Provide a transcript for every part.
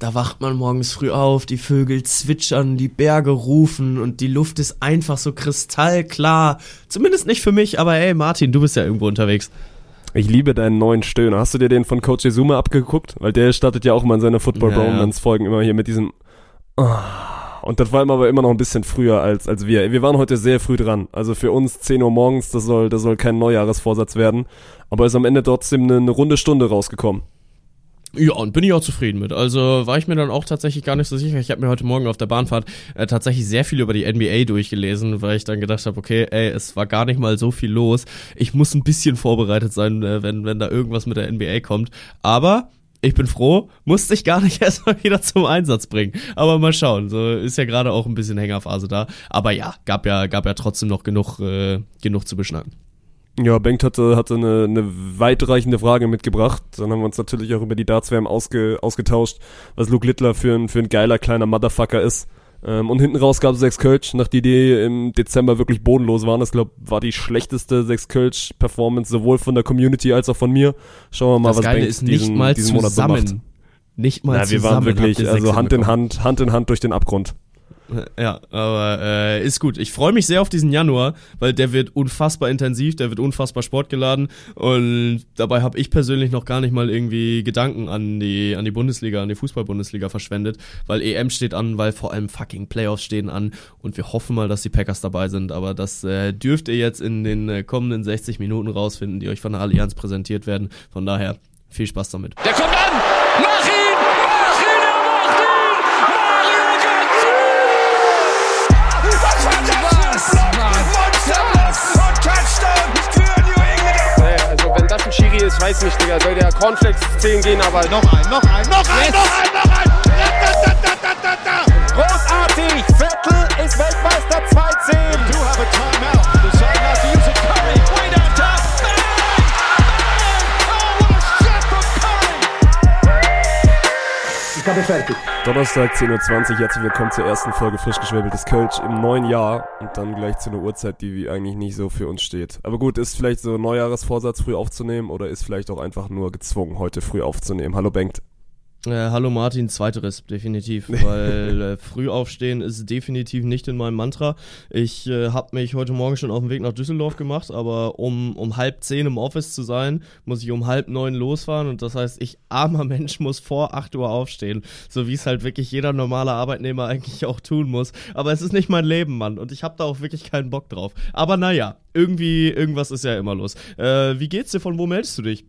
da wacht man morgens früh auf, die Vögel zwitschern, die Berge rufen und die Luft ist einfach so kristallklar. Zumindest nicht für mich, aber ey, Martin, du bist ja irgendwo unterwegs. Ich liebe deinen neuen Stöhner. Hast du dir den von Coach Izuma abgeguckt? Weil der startet ja auch mal in seiner Football Bromance ja, Folgen immer hier mit diesem oh. Und das war aber immer noch ein bisschen früher als, als wir. Wir waren heute sehr früh dran. Also für uns 10 Uhr morgens, das soll, das soll kein Neujahresvorsatz werden. Aber ist am Ende trotzdem eine, eine runde Stunde rausgekommen. Ja, und bin ich auch zufrieden mit. Also war ich mir dann auch tatsächlich gar nicht so sicher. Ich habe mir heute Morgen auf der Bahnfahrt äh, tatsächlich sehr viel über die NBA durchgelesen, weil ich dann gedacht habe, okay, ey, es war gar nicht mal so viel los. Ich muss ein bisschen vorbereitet sein, äh, wenn, wenn da irgendwas mit der NBA kommt. Aber ich bin froh, musste ich gar nicht erstmal wieder zum Einsatz bringen. Aber mal schauen, so ist ja gerade auch ein bisschen Hängerphase da. Aber ja, gab ja, gab ja trotzdem noch genug, äh, genug zu beschnacken. Ja, Bengt hatte, hatte eine, eine weitreichende Frage mitgebracht. Dann haben wir uns natürlich auch über die Darts-WM ausge, ausgetauscht, was Luke Littler für ein, für ein geiler kleiner Motherfucker ist. Ähm, und hinten raus gab es sechs Kölsch, nachdem die im Dezember wirklich bodenlos waren. Das glaube war die schlechteste sechs Kölsch Performance sowohl von der Community als auch von mir. Schauen wir mal, das was Geile Bengt ist nicht diesen, mal diesen Monat so macht. Nicht mal ja, wir waren wirklich also Hand in Hand, Hand in Hand durch den Abgrund. Ja, aber äh, ist gut. Ich freue mich sehr auf diesen Januar, weil der wird unfassbar intensiv, der wird unfassbar sportgeladen und dabei habe ich persönlich noch gar nicht mal irgendwie Gedanken an die an die Bundesliga, an die Fußball-Bundesliga verschwendet, weil EM steht an, weil vor allem fucking Playoffs stehen an und wir hoffen mal, dass die Packers dabei sind, aber das äh, dürft ihr jetzt in den äh, kommenden 60 Minuten rausfinden, die euch von der Allianz präsentiert werden. Von daher viel Spaß damit. Der kommt an! Ist, weiß nicht, Digga. Soll der Cornflakes 10 gehen, aber. Noch ein, noch ein, noch ein, yes. noch ein, noch ein! Großartig! Vettel ist Weltmeister 2-10. Habe fertig. Donnerstag 10.20 Uhr, herzlich willkommen zur ersten Folge frisch geschwäbeltes Kölsch im neuen Jahr und dann gleich zu einer Uhrzeit, die eigentlich nicht so für uns steht. Aber gut, ist vielleicht so ein Neujahresvorsatz früh aufzunehmen oder ist vielleicht auch einfach nur gezwungen, heute früh aufzunehmen. Hallo Bengt. Äh, hallo Martin, zweiteres definitiv, weil äh, früh aufstehen ist definitiv nicht in meinem Mantra. Ich äh, habe mich heute Morgen schon auf den Weg nach Düsseldorf gemacht, aber um, um halb zehn im Office zu sein, muss ich um halb neun losfahren und das heißt, ich armer Mensch muss vor acht Uhr aufstehen, so wie es halt wirklich jeder normale Arbeitnehmer eigentlich auch tun muss. Aber es ist nicht mein Leben, Mann, und ich habe da auch wirklich keinen Bock drauf. Aber naja, irgendwie, irgendwas ist ja immer los. Äh, wie geht's dir? Von wo meldest du dich?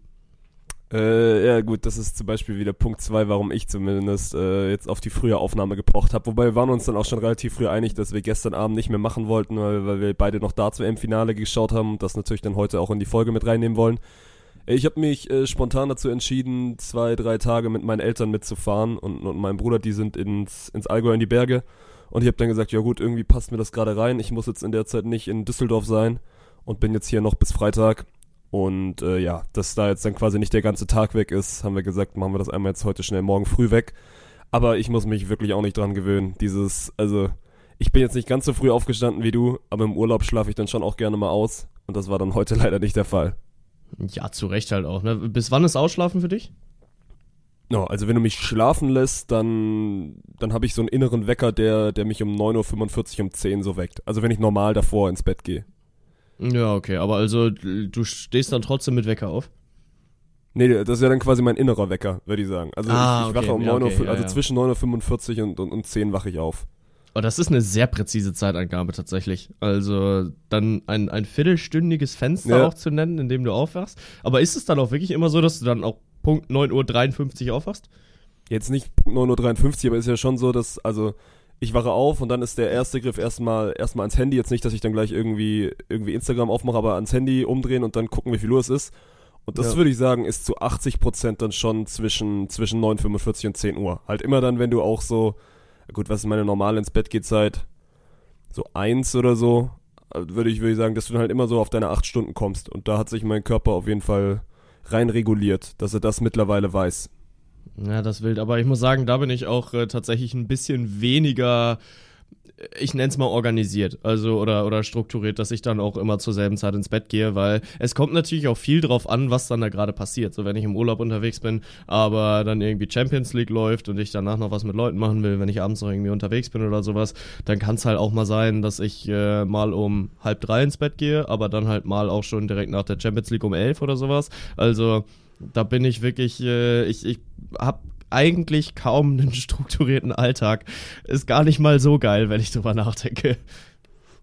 Äh, ja gut, das ist zum Beispiel wieder Punkt zwei, warum ich zumindest äh, jetzt auf die frühe Aufnahme gepocht habe. Wobei wir waren uns dann auch schon relativ früh einig, dass wir gestern Abend nicht mehr machen wollten, weil, weil wir beide noch Darts im Finale geschaut haben und das natürlich dann heute auch in die Folge mit reinnehmen wollen. Ich habe mich äh, spontan dazu entschieden, zwei, drei Tage mit meinen Eltern mitzufahren und, und meinem Bruder, die sind ins, ins Allgäu in die Berge. Und ich habe dann gesagt, ja gut, irgendwie passt mir das gerade rein. Ich muss jetzt in der Zeit nicht in Düsseldorf sein und bin jetzt hier noch bis Freitag. Und äh, ja, dass da jetzt dann quasi nicht der ganze Tag weg ist, haben wir gesagt, machen wir das einmal jetzt heute schnell morgen früh weg. Aber ich muss mich wirklich auch nicht dran gewöhnen. Dieses, also, ich bin jetzt nicht ganz so früh aufgestanden wie du, aber im Urlaub schlafe ich dann schon auch gerne mal aus. Und das war dann heute leider nicht der Fall. Ja, zu Recht halt auch. Ne? Bis wann ist Ausschlafen für dich? No, also wenn du mich schlafen lässt, dann, dann habe ich so einen inneren Wecker, der, der mich um 9.45 Uhr um 10 so weckt. Also wenn ich normal davor ins Bett gehe. Ja, okay, aber also du stehst dann trotzdem mit Wecker auf? Nee, das ist ja dann quasi mein innerer Wecker, würde ich sagen. Also ah, ich, ich okay. wache um ja, 9 okay, Uhr, also ja, zwischen 9.45 Uhr und, und, und 10 wache ich auf. Oh, das ist eine sehr präzise Zeitangabe tatsächlich. Also dann ein, ein viertelstündiges Fenster ja. auch zu nennen, in dem du aufwachst. Aber ist es dann auch wirklich immer so, dass du dann auch Punkt 9.53 Uhr aufwachst? Jetzt nicht Punkt 9.53 Uhr, aber ist ja schon so, dass, also ich wache auf und dann ist der erste Griff erstmal erstmal ans Handy. Jetzt nicht, dass ich dann gleich irgendwie, irgendwie Instagram aufmache, aber ans Handy umdrehen und dann gucken, wie viel Uhr es ist. Und das ja. würde ich sagen, ist zu 80% dann schon zwischen, zwischen 9.45 und 10 Uhr. Halt immer dann, wenn du auch so, gut, was ist meine normale ins Bett geht Zeit? So eins oder so, würde ich, würde ich sagen, dass du dann halt immer so auf deine 8 Stunden kommst. Und da hat sich mein Körper auf jeden Fall rein reguliert, dass er das mittlerweile weiß. Ja, das wild. Aber ich muss sagen, da bin ich auch äh, tatsächlich ein bisschen weniger ich nenne es mal organisiert, also oder oder strukturiert, dass ich dann auch immer zur selben Zeit ins Bett gehe, weil es kommt natürlich auch viel drauf an, was dann da gerade passiert. So wenn ich im Urlaub unterwegs bin, aber dann irgendwie Champions League läuft und ich danach noch was mit Leuten machen will, wenn ich abends noch irgendwie unterwegs bin oder sowas, dann kann es halt auch mal sein, dass ich äh, mal um halb drei ins Bett gehe, aber dann halt mal auch schon direkt nach der Champions League um elf oder sowas. Also da bin ich wirklich, äh, ich, ich habe eigentlich kaum einen strukturierten Alltag. Ist gar nicht mal so geil, wenn ich drüber nachdenke.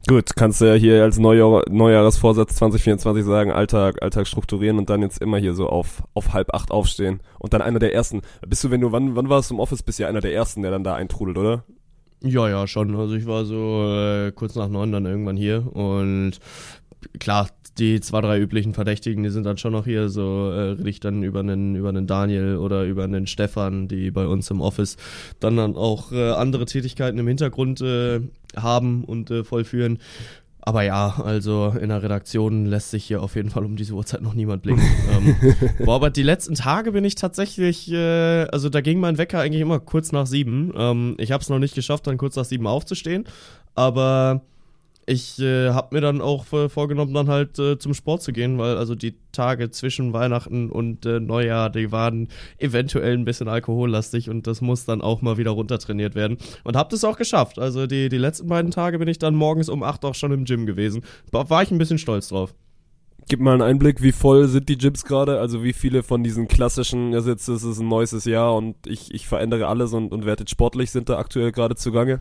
Gut, kannst du ja hier als Neujahr, Neujahresvorsatz 2024 sagen, Alltag, Alltag strukturieren und dann jetzt immer hier so auf, auf halb acht aufstehen und dann einer der ersten. Bist du, wenn du, wann, wann warst du im Office? Bist ja einer der ersten, der dann da eintrudelt, oder? Ja, ja, schon. Also ich war so äh, kurz nach neun dann irgendwann hier und klar, die zwei, drei üblichen Verdächtigen, die sind dann schon noch hier, so äh, rede ich dann über einen, über einen Daniel oder über einen Stefan, die bei uns im Office dann, dann auch äh, andere Tätigkeiten im Hintergrund äh, haben und äh, vollführen. Aber ja, also in der Redaktion lässt sich hier auf jeden Fall um diese Uhrzeit noch niemand blicken. ähm, boah, aber die letzten Tage bin ich tatsächlich, äh, also da ging mein Wecker eigentlich immer kurz nach sieben. Ähm, ich habe es noch nicht geschafft, dann kurz nach sieben aufzustehen, aber ich äh, habe mir dann auch äh, vorgenommen, dann halt äh, zum Sport zu gehen, weil also die Tage zwischen Weihnachten und äh, Neujahr, die waren eventuell ein bisschen alkohollastig und das muss dann auch mal wieder runtertrainiert werden. Und habe das auch geschafft. Also die, die letzten beiden Tage bin ich dann morgens um 8 auch schon im Gym gewesen. War, war ich ein bisschen stolz drauf. Gib mal einen Einblick, wie voll sind die Gyms gerade? Also wie viele von diesen klassischen, also jetzt ist es ein neues Jahr und ich, ich verändere alles und, und werde sportlich, sind da aktuell gerade zugange?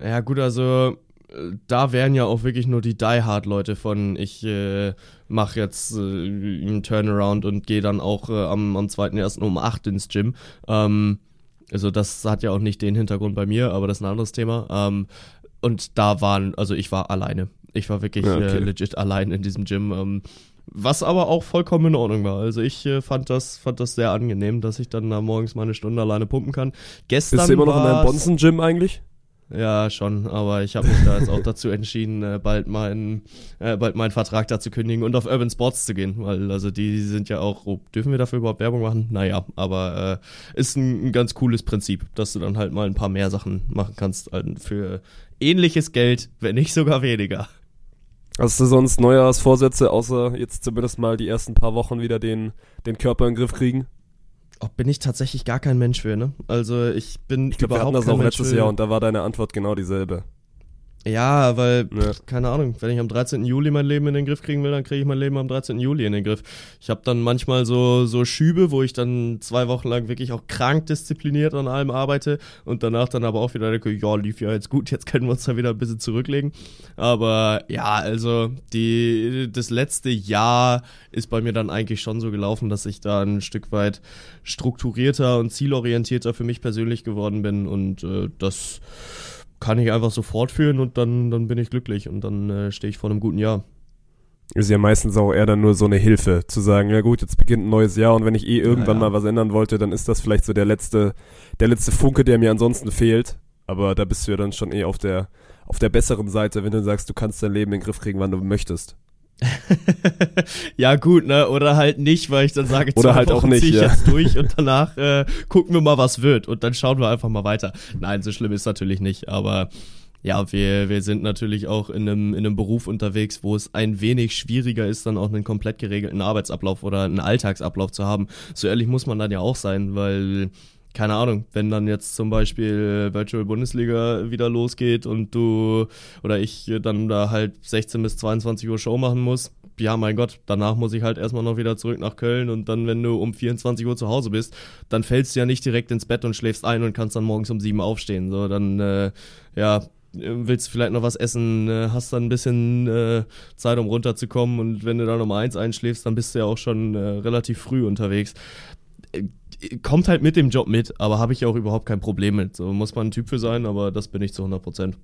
Ja gut, also da wären ja auch wirklich nur die Die Hard Leute von ich äh, mache jetzt äh, einen Turnaround und gehe dann auch äh, am, am 2.1. um 8 ins Gym. Ähm, also das hat ja auch nicht den Hintergrund bei mir, aber das ist ein anderes Thema. Ähm, und da waren, also ich war alleine. Ich war wirklich Ja, okay. äh, legit allein in diesem Gym. Ähm, was aber auch vollkommen in Ordnung war. Also ich äh, fand das fand das sehr angenehm, dass ich dann da morgens mal eine Stunde alleine pumpen kann. Gestern Bist du immer noch in deinem Bonzen-Gym eigentlich? Ja, schon, aber ich habe mich da jetzt auch dazu entschieden, äh, bald meinen äh, bald meinen Vertrag da zu kündigen und auf Urban Sports zu gehen, weil also die sind ja auch, oh, dürfen wir dafür überhaupt Werbung machen? Naja, aber äh, ist ein, ein ganz cooles Prinzip, dass du dann halt mal ein paar mehr Sachen machen kannst für ähnliches Geld, wenn nicht sogar weniger. Hast du sonst Neujahrsvorsätze, außer jetzt zumindest mal die ersten paar Wochen wieder den, den Körper in den Griff kriegen? Oh, bin ich tatsächlich gar kein Mensch für, ne? Also ich bin Ich glaube, wir hatten überhaupt das auch Mensch letztes Jahr und da war deine Antwort genau dieselbe. Ja, weil, Ja. keine Ahnung, wenn ich am 13. Juli mein Leben in den Griff kriegen will, dann kriege ich mein Leben am 13. Juli in den Griff. Ich habe dann manchmal so, so Schübe, wo ich dann zwei Wochen lang wirklich auch krank diszipliniert an allem arbeite und danach dann aber auch wieder denke, ja, lief ja jetzt gut, jetzt können wir uns da wieder ein bisschen zurücklegen. Aber ja, also die, das letzte Jahr ist bei mir dann eigentlich schon so gelaufen, dass ich da ein Stück weit strukturierter und zielorientierter für mich persönlich geworden bin und äh, das kann ich einfach so fortführen und dann, dann bin ich glücklich und dann äh, stehe ich vor einem guten Jahr. Ist ja meistens auch eher dann nur so eine Hilfe, zu sagen, ja gut, jetzt beginnt ein neues Jahr und wenn ich eh irgendwann Ja, ja. mal was ändern wollte, dann ist das vielleicht so der letzte, der letzte Funke, der mir ansonsten fehlt. Aber da bist du ja dann schon eh auf der, auf der besseren Seite, wenn du sagst, du kannst dein Leben in den Griff kriegen, wann du möchtest. ja, gut, ne? Oder halt nicht, weil ich dann sage, Oder halt auch Wochen nicht, zieh ich ja. jetzt durch und danach äh, gucken wir mal, was wird. Und dann schauen wir einfach mal weiter. Nein, so schlimm ist natürlich nicht, aber ja, wir, wir sind natürlich auch in einem, in einem Beruf unterwegs, wo es ein wenig schwieriger ist, dann auch einen komplett geregelten Arbeitsablauf oder einen Alltagsablauf zu haben. So ehrlich muss man dann ja auch sein, weil keine Ahnung, wenn dann jetzt zum Beispiel Virtual Bundesliga wieder losgeht und du oder ich dann da halt 16 bis 22 Uhr Show machen muss, ja mein Gott, danach muss ich halt erstmal noch wieder zurück nach Köln und dann, wenn du um 24 Uhr zu Hause bist, dann fällst du ja nicht direkt ins Bett und schläfst ein und kannst dann morgens um 7 aufstehen. So, dann, äh, ja, willst du vielleicht noch was essen, äh, hast dann ein bisschen äh, Zeit, um runterzukommen und wenn du dann um eins einschläfst, dann bist du ja auch schon äh, relativ früh unterwegs. Äh, Kommt halt mit dem Job mit, aber habe ich auch überhaupt kein Problem mit. So muss man ein Typ für sein, aber das bin ich zu 100 Prozent.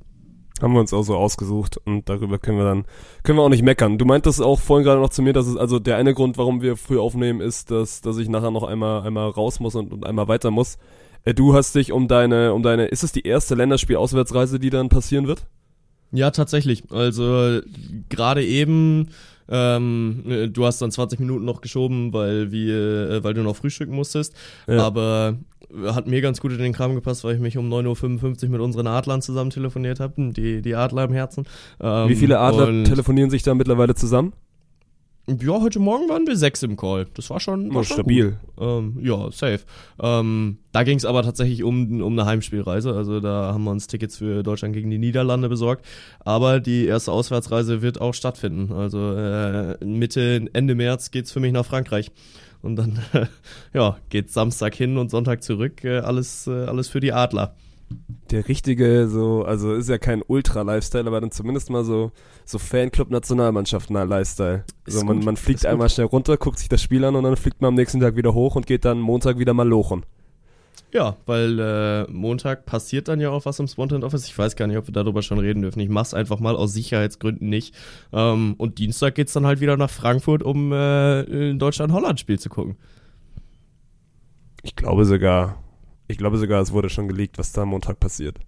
Haben wir uns auch so ausgesucht und darüber können wir dann, können wir auch nicht meckern. Du meintest auch vorhin gerade noch zu mir, dass es, also der eine Grund, warum wir früh aufnehmen, ist, dass, dass ich nachher noch einmal, einmal raus muss und, und einmal weiter muss. Äh, Du hast dich um deine, um deine, ist es die erste Länderspiel-Auswärtsreise, die dann passieren wird? Ja, tatsächlich. Also gerade eben Ähm, äh, du hast dann 20 Minuten noch geschoben, weil wir, äh, weil du noch frühstücken musstest. Ja. Aber hat mir ganz gut in den Kram gepasst, weil ich mich um 9.55 Uhr mit unseren Adlern zusammen telefoniert habe, die, die Adler im Herzen. Ähm, Wie viele Adler und- telefonieren sich da mittlerweile zusammen? Ja, heute Morgen waren wir sechs im Call. Das war schon, war Oh, schon stabil. Ähm, ja, safe. Ähm, da ging es aber tatsächlich um, um eine Heimspielreise. Also da haben wir uns Tickets für Deutschland gegen die Niederlande besorgt. Aber die erste Auswärtsreise wird auch stattfinden. Also äh, Mitte, Ende März geht's für mich nach Frankreich. Und dann ja, geht's Samstag hin und Sonntag zurück. Äh, alles, äh, alles für die Adler. Der richtige, so, also ist ja kein Ultra-Lifestyle, aber dann zumindest mal so, so Fanclub-Nationalmannschaft-Lifestyle. Ist So, man, gut, man fliegt ist gut. einmal schnell runter, guckt sich das Spiel an und dann fliegt man am nächsten Tag wieder hoch und geht dann Montag wieder mal lochen. Ja, weil äh, Montag passiert dann ja auch was im Spontan Office. Ich weiß gar nicht, ob wir darüber schon reden dürfen. Ich mach's einfach mal aus Sicherheitsgründen nicht. Ähm, und Dienstag geht's dann halt wieder nach Frankfurt, um äh, ein Deutschland-Holland-Spiel zu gucken. Ich glaube sogar, ich glaube sogar, es wurde schon geleakt, was da am Montag passiert.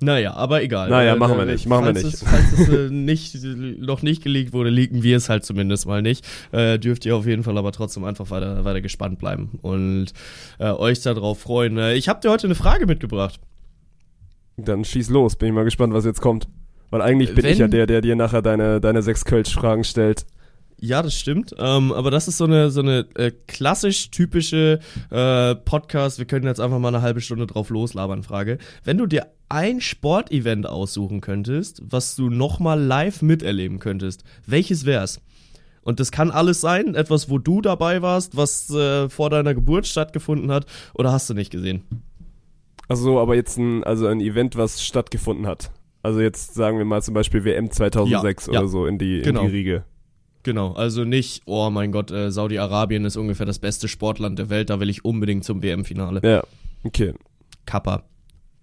Naja, aber egal. Naja, Äh, machen wir äh, nicht, machen wir falls nicht. Es, falls es äh, nicht, noch nicht geleakt wurde, leaken wir es halt zumindest mal nicht. Äh, dürft ihr auf jeden Fall aber trotzdem einfach weiter, weiter gespannt bleiben und äh, euch darauf freuen. Ich habe dir heute eine Frage mitgebracht. Dann schieß los, bin ich mal gespannt, was jetzt kommt. Weil eigentlich bin Wenn- ich ja der, der dir nachher deine, deine sechs Kölsch-Fragen stellt. Ja, das stimmt. Ähm, aber das ist so eine so eine äh, klassisch typische äh, Podcast. Wir können jetzt einfach mal eine halbe Stunde drauf loslabern. Frage: Wenn du dir ein Sportevent aussuchen könntest, was du noch mal live miterleben könntest, welches wär's? Und das kann alles sein, etwas, wo du dabei warst, was äh, vor deiner Geburt stattgefunden hat, oder hast du nicht gesehen? Also, aber jetzt ein, also ein Event, was stattgefunden hat. Also jetzt sagen wir mal zum Beispiel WM 2006 Ja, ja. oder so in die, Genau. in die Riege. Genau, also nicht, oh mein Gott, äh, Saudi-Arabien ist ungefähr das beste Sportland der Welt, da will ich unbedingt zum WM-Finale. Ja, okay. Kappa.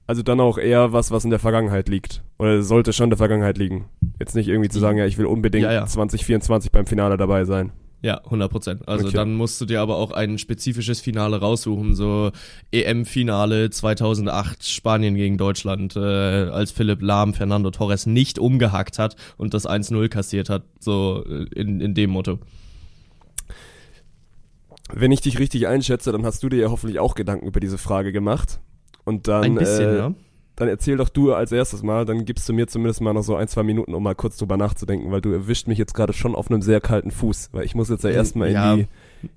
Also dann auch eher was, was in der Vergangenheit liegt. Oder sollte schon in der Vergangenheit liegen. Jetzt nicht irgendwie zu sagen, ja, ich will unbedingt Ja, ja. 2024 beim Finale dabei sein. Ja, 100 Prozent. Also Okay. dann musst du dir aber auch ein spezifisches Finale raussuchen, so EM-Finale 2008 Spanien gegen Deutschland, äh, als Philipp Lahm Fernando Torres nicht umgehackt hat und das 1-0 kassiert hat, so äh, in, in dem Motto. Wenn ich dich richtig einschätze, dann hast du dir ja hoffentlich auch Gedanken über diese Frage gemacht. Und dann, Ein bisschen, äh, ja. Dann erzähl doch du als erstes mal, dann gibst du mir zumindest mal noch so ein, zwei Minuten, um mal kurz drüber nachzudenken, weil du erwischt mich jetzt gerade schon auf einem sehr kalten Fuß, weil ich muss jetzt ja erstmal in, Ja. die,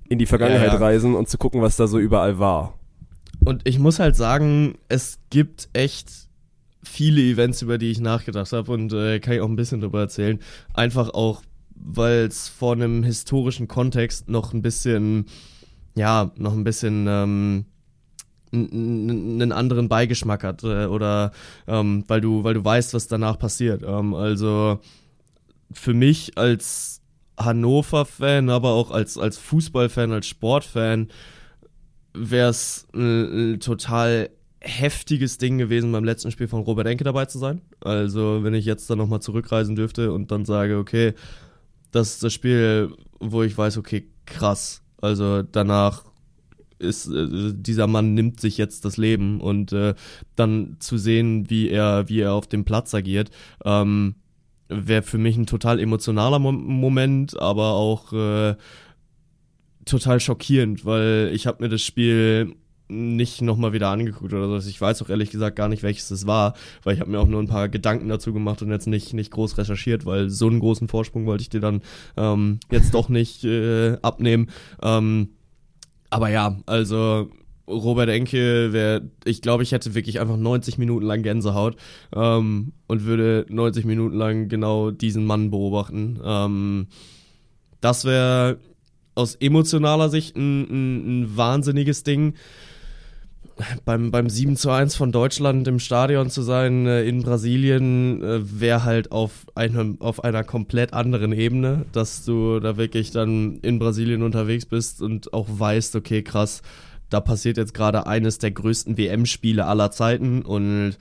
in die Vergangenheit Ja, reisen und zu gucken, was da so überall war. Und ich muss halt sagen, es gibt echt viele Events, über die ich nachgedacht habe und äh, kann ich auch ein bisschen drüber erzählen. Einfach auch, weil es vor einem historischen Kontext noch ein bisschen, ja, noch ein bisschen ähm, einen anderen Beigeschmack hat äh, oder ähm, weil du, weil du weißt, was danach passiert. Ähm, also für mich als Hannover-Fan, aber auch als, als Fußballfan, als Sportfan, wäre es ein, ein total heftiges Ding gewesen, beim letzten Spiel von Robert Enke dabei zu sein. Also, wenn ich jetzt dann nochmal zurückreisen dürfte und dann sage, okay, das ist das Spiel, wo ich weiß, okay, krass. Also danach ist äh, dieser Mann nimmt sich jetzt das Leben und äh, dann zu sehen, wie er, wie er auf dem Platz agiert, ähm, wäre für mich ein total emotionaler Mo Moment, aber auch äh, total schockierend, weil ich habe mir das Spiel nicht nochmal wieder angeguckt oder so. Also Ich weiß auch ehrlich gesagt gar nicht, welches es war, weil ich habe mir auch nur ein paar Gedanken dazu gemacht und jetzt nicht, nicht groß recherchiert, weil so einen großen Vorsprung wollte ich dir dann ähm, jetzt doch nicht äh, abnehmen. Ähm, aber ja, also Robert Enke wäre, ich glaube, ich hätte wirklich einfach 90 Minuten lang Gänsehaut ähm, und würde 90 Minuten lang genau diesen Mann beobachten. Ähm, das wäre aus emotionaler Sicht ein, ein, ein wahnsinniges Ding. Beim, beim 7 zu 1 von Deutschland im Stadion zu sein äh, in Brasilien äh, wäre halt auf, einem, auf einer komplett anderen Ebene, dass du da wirklich dann in Brasilien unterwegs bist und auch weißt, okay, krass, da passiert jetzt gerade eines der größten WM-Spiele aller Zeiten und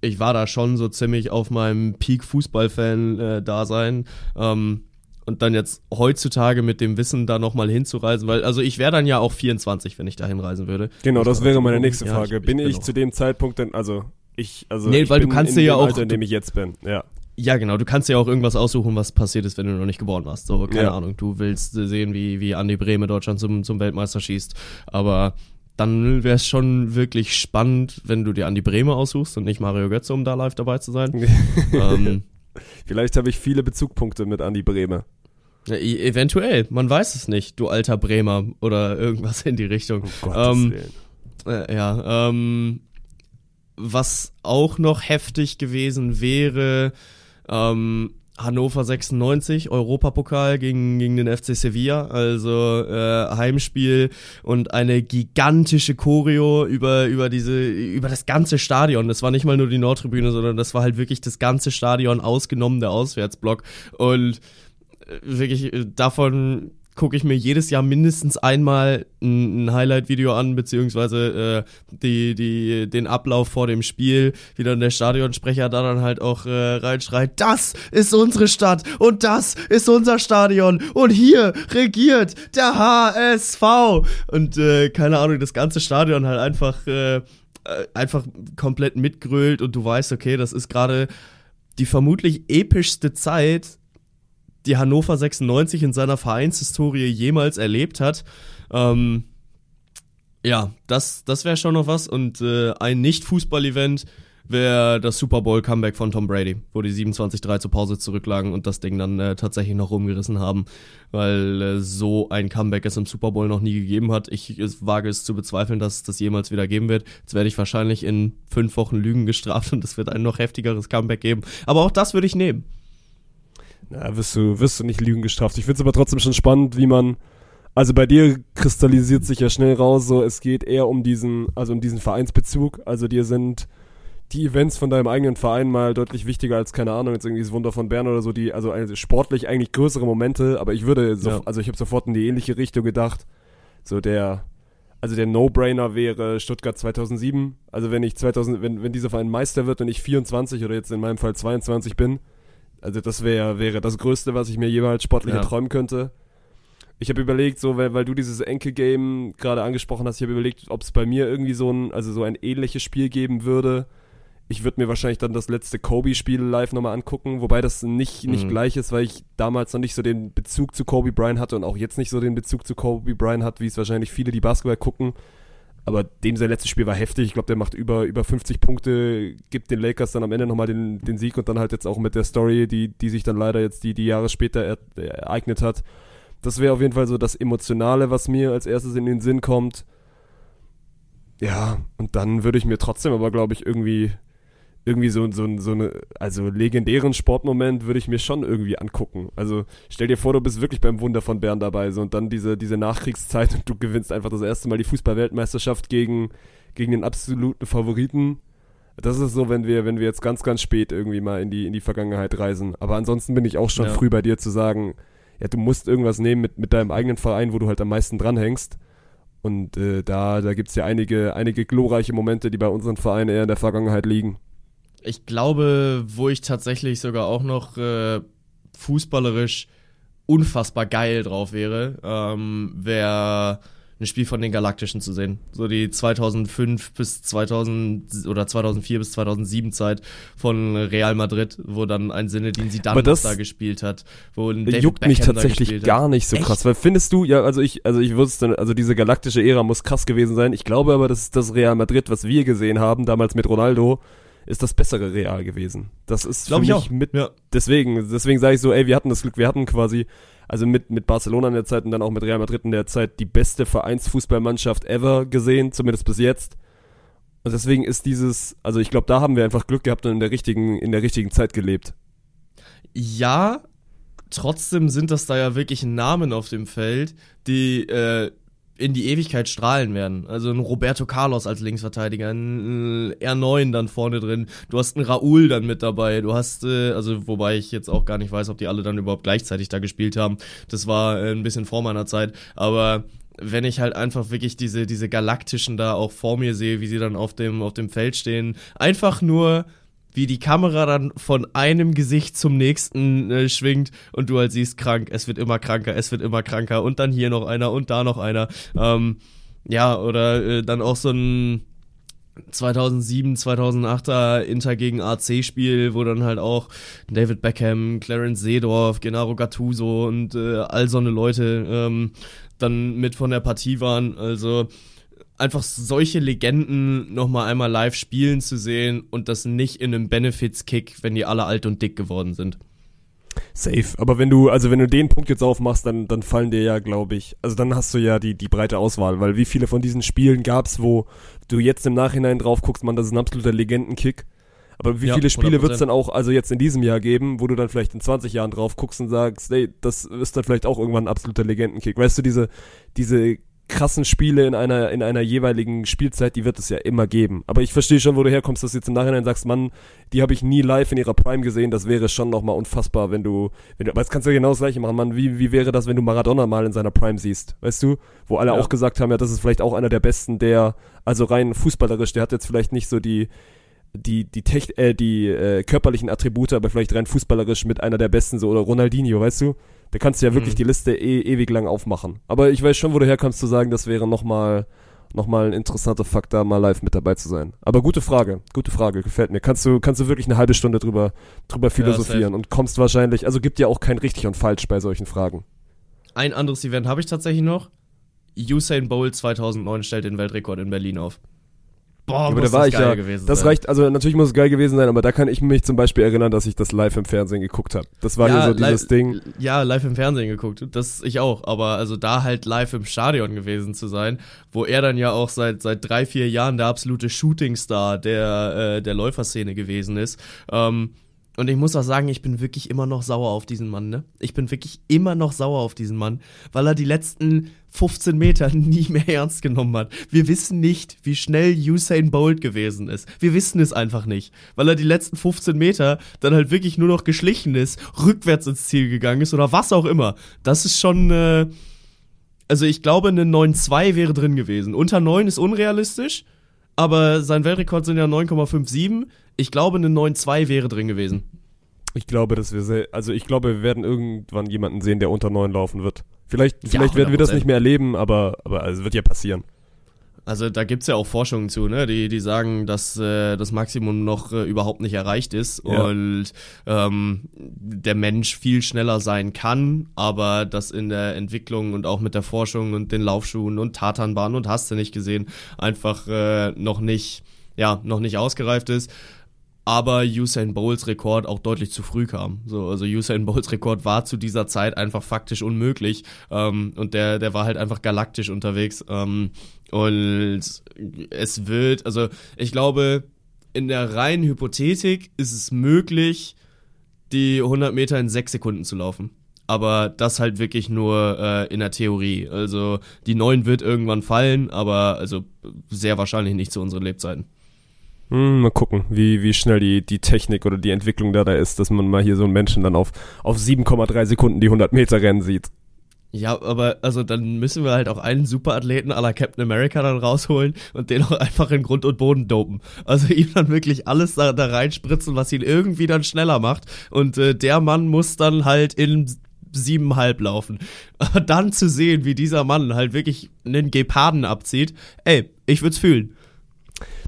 ich war da schon so ziemlich auf meinem Peak-Fußball-Fan-Dasein. ähm, und dann jetzt heutzutage mit dem Wissen da nochmal hinzureisen, weil, also ich wäre dann ja auch 24, wenn ich da hinreisen würde. Genau, das wäre meine nächste Ja, Frage. ich- ich bin bin ich zu dem Zeitpunkt denn, also ich, also Nee, ich weil du kannst in dir ja dem auch- Alter, in dem ich jetzt bin, ja. Ja, genau. Du kannst ja auch irgendwas aussuchen, was passiert ist, wenn du noch nicht geboren warst. So, keine Ja. Ahnung. Du willst sehen, wie, wie Andi Brehme Deutschland zum, zum Weltmeister schießt. Aber dann wäre es schon wirklich spannend, wenn du dir Andi Brehme aussuchst und nicht Mario Götze, um da live dabei zu sein. ähm, Vielleicht habe ich viele Bezugpunkte mit Andi Brehme. Ja, e- eventuell. Man weiß es nicht, du alter Bremer oder irgendwas in die Richtung. Gottes Ähm, Willen. Äh, ja, ähm, was auch noch heftig gewesen wäre, ähm, Hannover 96, Europapokal gegen, gegen den FC Sevilla, also äh, Heimspiel und eine gigantische Choreo über, über diese, über das ganze Stadion. Das war nicht mal nur die Nordtribüne, sondern das war halt wirklich das ganze Stadion ausgenommen der Auswärtsblock. Und wirklich äh, davon gucke ich mir jedes Jahr mindestens einmal ein, ein Highlight-Video an, beziehungsweise äh, die, die, den Ablauf vor dem Spiel, wie dann der Stadionsprecher da dann halt auch äh, reinschreit, das ist unsere Stadt und das ist unser Stadion und hier regiert der HSV und äh, keine Ahnung, das ganze Stadion halt einfach, äh, äh, einfach komplett mitgrölt und du weißt, okay, das ist gerade die vermutlich epischste Zeit, die Hannover 96 in seiner Vereinshistorie jemals erlebt hat. Ähm, ja, das, das wäre schon noch was. Und äh, ein Nicht-Fußball-Event wäre das Super Bowl-Comeback von Tom Brady, wo die 27-3 zur Pause zurücklagen und das Ding dann äh, tatsächlich noch rumgerissen haben, weil äh, so ein Comeback es im Super Bowl noch nie gegeben hat. Ich es, wage es zu bezweifeln, dass es das jemals wieder geben wird. Jetzt werde ich wahrscheinlich in fünf Wochen Lügen gestraft und es wird ein noch heftigeres Comeback geben. Aber auch das würde ich nehmen. Na, wirst du, wirst du nicht Lügen gestraft. Ich finde es aber trotzdem schon spannend, wie man. Also bei dir kristallisiert sich ja schnell raus, so es geht eher um diesen, also um diesen Vereinsbezug. Also dir sind die Events von deinem eigenen Verein mal deutlich wichtiger als, keine Ahnung, jetzt irgendwie das Wunder von Bern oder so, die, also, also sportlich eigentlich größere Momente, aber ich würde, so, Ja. also ich habe sofort in die ähnliche Richtung gedacht. So der, also der No-Brainer wäre Stuttgart 2007. Also wenn ich 2000, wenn, wenn dieser Verein Meister wird und ich 24 oder jetzt in meinem Fall 22 bin, also das wäre wäre das Größte, was ich mir jeweils sportlich Ja. erträumen könnte. Ich habe überlegt, so weil, weil du dieses Enkel-Game gerade angesprochen hast, ich habe überlegt, ob es bei mir irgendwie so ein, also so ein ähnliches Spiel geben würde. Ich würde mir wahrscheinlich dann das letzte Kobe-Spiel live nochmal angucken, wobei das nicht, nicht Mhm. gleich ist, weil ich damals noch nicht so den Bezug zu Kobe Bryant hatte und auch jetzt nicht so den Bezug zu Kobe Bryant hat, wie es wahrscheinlich viele, die Basketball gucken. Aber dem sein letztes Spiel war heftig. Ich glaube, der macht über, über 50 Punkte, gibt den Lakers dann am Ende nochmal den, den Sieg und dann halt jetzt auch mit der Story, die, die sich dann leider jetzt die, die Jahre später er, ereignet hat. Das wäre auf jeden Fall so das Emotionale, was mir als erstes in den Sinn kommt. Ja, und dann würde ich mir trotzdem aber, glaube ich, irgendwie, irgendwie so, so, so eine, also legendären Sportmoment würde ich mir schon irgendwie angucken. Also stell dir vor, du bist wirklich beim Wunder von Bern dabei, so und dann diese, diese Nachkriegszeit und du gewinnst einfach das erste Mal die Fußball-Weltmeisterschaft gegen, gegen den absoluten Favoriten. Das ist so, wenn wir, wenn wir jetzt ganz, ganz spät irgendwie mal in die, in die Vergangenheit reisen. Aber ansonsten bin ich auch schon Ja. früh bei dir zu sagen, ja, du musst irgendwas nehmen mit, mit deinem eigenen Verein, wo du halt am meisten dranhängst. Und äh, da, da gibt es ja einige, einige glorreiche Momente, die bei unseren Vereinen eher in der Vergangenheit liegen. Ich glaube, wo ich tatsächlich sogar auch noch äh, fußballerisch unfassbar geil drauf wäre, ähm, wäre ein Spiel von den Galaktischen zu sehen. So die 2005 bis 2000 oder 2004 bis 2007 Zeit von Real Madrid, wo dann ein Sinedin Zidane Aber das da gespielt hat, wo ein David juckt mich Beckham da tatsächlich gar nicht so Echt? krass. Weil findest du, ja, also ich, also ich wusste, also diese galaktische Ära muss krass gewesen sein. Ich glaube aber, dass das Real Madrid, was wir gesehen haben, damals mit Ronaldo, ist das bessere Real gewesen. Das ist Glaube für ich mich auch. mit, Ja. deswegen, deswegen sage ich so, ey, wir hatten das Glück, wir hatten quasi, also mit, mit Barcelona in der Zeit und dann auch mit Real Madrid in der Zeit die beste Vereinsfußballmannschaft ever gesehen, zumindest bis jetzt. Und deswegen ist dieses, also ich glaube, da haben wir einfach Glück gehabt und in der richtigen, in der richtigen Zeit gelebt. Ja, trotzdem sind das da ja wirklich Namen auf dem Feld, die äh, in die Ewigkeit strahlen werden. Also ein Roberto Carlos als Linksverteidiger, ein äh, R9 dann vorne drin, du hast einen Raúl dann mit dabei, du hast, äh, also wobei ich jetzt auch gar nicht weiß, ob die alle dann überhaupt gleichzeitig da gespielt haben. Das war äh, ein bisschen vor meiner Zeit, aber wenn ich halt einfach wirklich diese, diese Galaktischen da auch vor mir sehe, wie sie dann auf dem, auf dem Feld stehen, einfach nur wie die Kamera dann von einem Gesicht zum nächsten äh, schwingt und du halt siehst, krank, es wird immer kranker, es wird immer kranker und dann hier noch einer und da noch einer. Ähm, ja, oder äh, dann auch so ein 2007, 2008er Inter gegen AC Spiel, wo dann halt auch David Beckham, Clarence Seedorf, Gennaro Gattuso und äh, all so eine Leute ähm, dann mit von der Partie waren. Also einfach solche Legenden nochmal einmal live spielen zu sehen und das nicht in einem Benefits-Kick, wenn die alle alt und dick geworden sind. Safe. Aber wenn du, also wenn du den Punkt jetzt aufmachst, dann, dann fallen dir ja, glaube ich, also dann hast du ja die, die breite Auswahl, weil wie viele von diesen Spielen gab's, wo du jetzt im Nachhinein drauf guckst, man, das ist ein absoluter Legendenkick. Aber wie Ja, viele Spiele 100%. wird's dann auch, also jetzt in diesem Jahr geben, wo du dann vielleicht in 20 Jahren drauf guckst und sagst, ey, das ist dann vielleicht auch irgendwann ein absoluter Legendenkick. Weißt du, diese, diese krassen Spiele in einer, in einer jeweiligen Spielzeit, die wird es ja immer geben. Aber ich verstehe schon, wo du herkommst, dass du jetzt im Nachhinein sagst, Mann, die habe ich nie live in ihrer Prime gesehen, das wäre schon nochmal unfassbar, wenn du, wenn du, aber jetzt kannst du ja genau das gleiche machen, Mann, wie, wie wäre das, wenn du Maradona mal in seiner Prime siehst, weißt du? Wo alle Ja. auch gesagt haben, ja, das ist vielleicht auch einer der Besten, der, also rein fußballerisch, der hat jetzt vielleicht nicht so die, die, die, Tech, äh, die äh, körperlichen Attribute, aber vielleicht rein fußballerisch mit einer der besten, so, oder Ronaldinho, weißt du? Da kannst du ja wirklich Mhm. die Liste e ewig lang aufmachen. Aber ich weiß schon, wo du herkommst zu sagen, das wäre nochmal noch mal ein interessanter Fakt, da mal live mit dabei zu sein. Aber gute Frage, gute Frage, gefällt mir. Kannst du, kannst du wirklich eine halbe Stunde drüber, drüber philosophieren und kommst wahrscheinlich, also gibt ja auch kein richtig und falsch bei solchen Fragen. Ein anderes Event habe ich tatsächlich noch. Usain Bolt 2009 stellt den Weltrekord in Berlin auf. Boah, aber da war das ich ja, gewesen das sein. reicht, also natürlich muss es geil gewesen sein, aber da kann ich mich zum Beispiel erinnern, dass ich das live im Fernsehen geguckt habe. Das war ja so dieses live, Ding. Ja, live im Fernsehen geguckt. Das ich auch. Aber also da halt live im Stadion gewesen zu sein, wo er dann ja auch seit seit drei vier Jahren der absolute Shootingstar der äh, der Läuferszene gewesen ist. Ähm, und ich muss auch sagen, ich bin wirklich immer noch sauer auf diesen Mann, ne? Ich bin wirklich immer noch sauer auf diesen Mann, weil er die letzten 15 Meter nie mehr ernst genommen hat. Wir wissen nicht, wie schnell Usain Bolt gewesen ist. Wir wissen es einfach nicht, weil er die letzten 15 Meter dann halt wirklich nur noch geschlichen ist, rückwärts ins Ziel gegangen ist oder was auch immer. Das ist schon, äh, also ich glaube, eine 9-2 wäre drin gewesen. Unter 9 ist unrealistisch, aber sein Weltrekord sind ja 9,57. Ich glaube, eine 9-2 wäre drin gewesen. Ich glaube, dass wir sehr, also ich glaube, wir werden irgendwann jemanden sehen, der unter neun laufen wird. Vielleicht, Ja, vielleicht werden wir das 100%. nicht mehr erleben, aber, aber es wird ja passieren. Also da gibt's ja auch Forschungen zu, ne? Die, die sagen, dass äh, das Maximum noch äh, überhaupt nicht erreicht ist Ja. und ähm, der Mensch viel schneller sein kann, aber das in der Entwicklung und auch mit der Forschung und den Laufschuhen und Tatanbahnen und hast du nicht gesehen, einfach äh, noch nicht, ja, noch nicht ausgereift ist. Aber Usain Bolts Rekord auch deutlich zu früh kam. So, also Usain Bolts Rekord war zu dieser Zeit einfach faktisch unmöglich. Ähm, und der, der war halt einfach galaktisch unterwegs. Ähm, und es wird, also ich glaube, in der reinen Hypothetik ist es möglich, die 100 Meter in sechs Sekunden zu laufen. Aber das halt wirklich nur äh, in der Theorie. Also die 9 wird irgendwann fallen, aber also sehr wahrscheinlich nicht zu unseren Lebzeiten. Hm, mal gucken, wie, wie schnell die, die Technik oder die Entwicklung da, da ist, dass man mal hier so einen Menschen dann auf, auf 7,3 Sekunden die 100 Meter rennen sieht. Ja, aber also dann müssen wir halt auch einen Superathleten la Captain America dann rausholen und den auch einfach in Grund und Boden dopen. Also ihm dann wirklich alles da, da reinspritzen, was ihn irgendwie dann schneller macht. Und äh, der Mann muss dann halt in siebenhalb laufen. Aber dann zu sehen, wie dieser Mann halt wirklich einen Geparden abzieht, ey, ich würd's fühlen.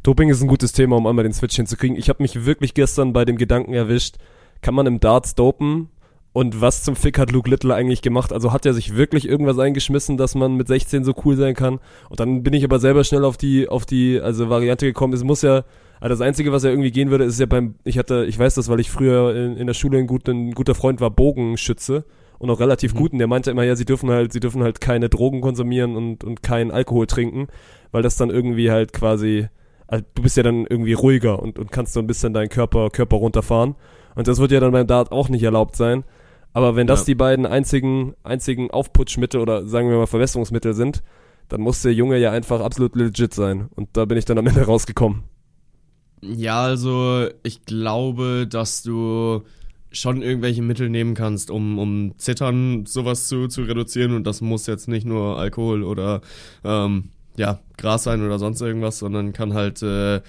Doping ist ein gutes Thema, um einmal den Switch hinzukriegen. Ich habe mich wirklich gestern bei dem Gedanken erwischt, kann man im Darts dopen? Und was zum Fick hat Luke Little eigentlich gemacht? Also hat er sich wirklich irgendwas eingeschmissen, dass man mit 16 so cool sein kann? Und dann bin ich aber selber schnell auf die, auf die, also Variante gekommen. Es muss ja, also das Einzige, was ja irgendwie gehen würde, ist ja beim, ich hatte, ich weiß das, weil ich früher in, in der Schule ein, gut, ein guter Freund war, Bogenschütze und auch relativ Mhm. gut. Und der meinte immer, ja, sie dürfen halt, sie dürfen halt keine Drogen konsumieren und, und keinen Alkohol trinken, weil das dann irgendwie halt quasi, also du bist ja dann irgendwie ruhiger und, und kannst so ein bisschen deinen Körper, Körper runterfahren. Und das wird ja dann beim Dart auch nicht erlaubt sein. Aber wenn das Ja. die beiden einzigen, einzigen Aufputschmittel oder sagen wir mal Verbesserungsmittel sind, dann muss der Junge ja einfach absolut legit sein. Und da bin ich dann am Ende rausgekommen. Ja, also ich glaube, dass du schon irgendwelche Mittel nehmen kannst, um, um Zittern sowas zu, zu reduzieren und das muss jetzt nicht nur Alkohol oder ähm, ja, Gras sein oder sonst irgendwas, sondern kann halt äh,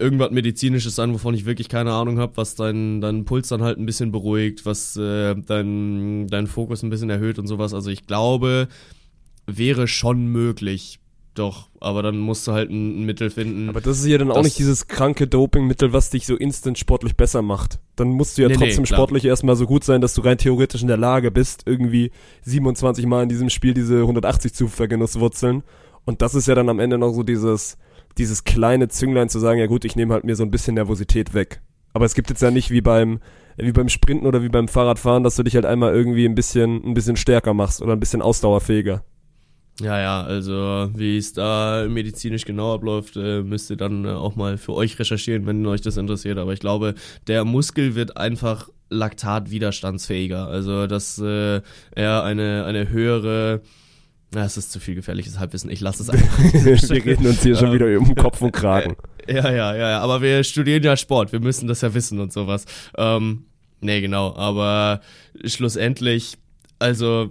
irgendwas Medizinisches sein, wovon ich wirklich keine Ahnung habe, was deinen deinen Puls dann halt ein bisschen beruhigt, was äh, deinen deinen Fokus ein bisschen erhöht und sowas. Also ich glaube, wäre schon möglich, doch, aber dann musst du halt ein, ein Mittel finden. Aber das ist ja dann auch nicht dieses kranke Dopingmittel, was dich so instant sportlich besser macht. Dann musst du ja Nee, nee, trotzdem klar. sportlich erstmal so gut sein, dass du rein theoretisch in der Lage bist, irgendwie 27 Mal in diesem Spiel diese 180 zu vergenusswurzeln. Und das ist ja dann am Ende noch so dieses, dieses kleine Zünglein zu sagen, ja gut, ich nehme halt mir so ein bisschen Nervosität weg. Aber es gibt jetzt ja nicht wie beim, wie beim Sprinten oder wie beim Fahrradfahren, dass du dich halt einmal irgendwie ein bisschen, ein bisschen stärker machst oder ein bisschen ausdauerfähiger. Ja, ja, also wie es da medizinisch genau abläuft, äh, müsst ihr dann äh, auch mal für euch recherchieren, wenn euch das interessiert. Aber ich glaube, der Muskel wird einfach laktatwiderstandsfähiger. Also dass äh, er eine, eine höhere na, es ist zu viel gefährliches Halbwissen. Ich lasse es einfach. Wir reden uns hier schon Ähm, wieder um Kopf und Kragen. Ja, ja, ja, ja. Aber wir studieren ja Sport. Wir müssen das ja wissen und sowas. Ähm, nee, genau. Aber schlussendlich, also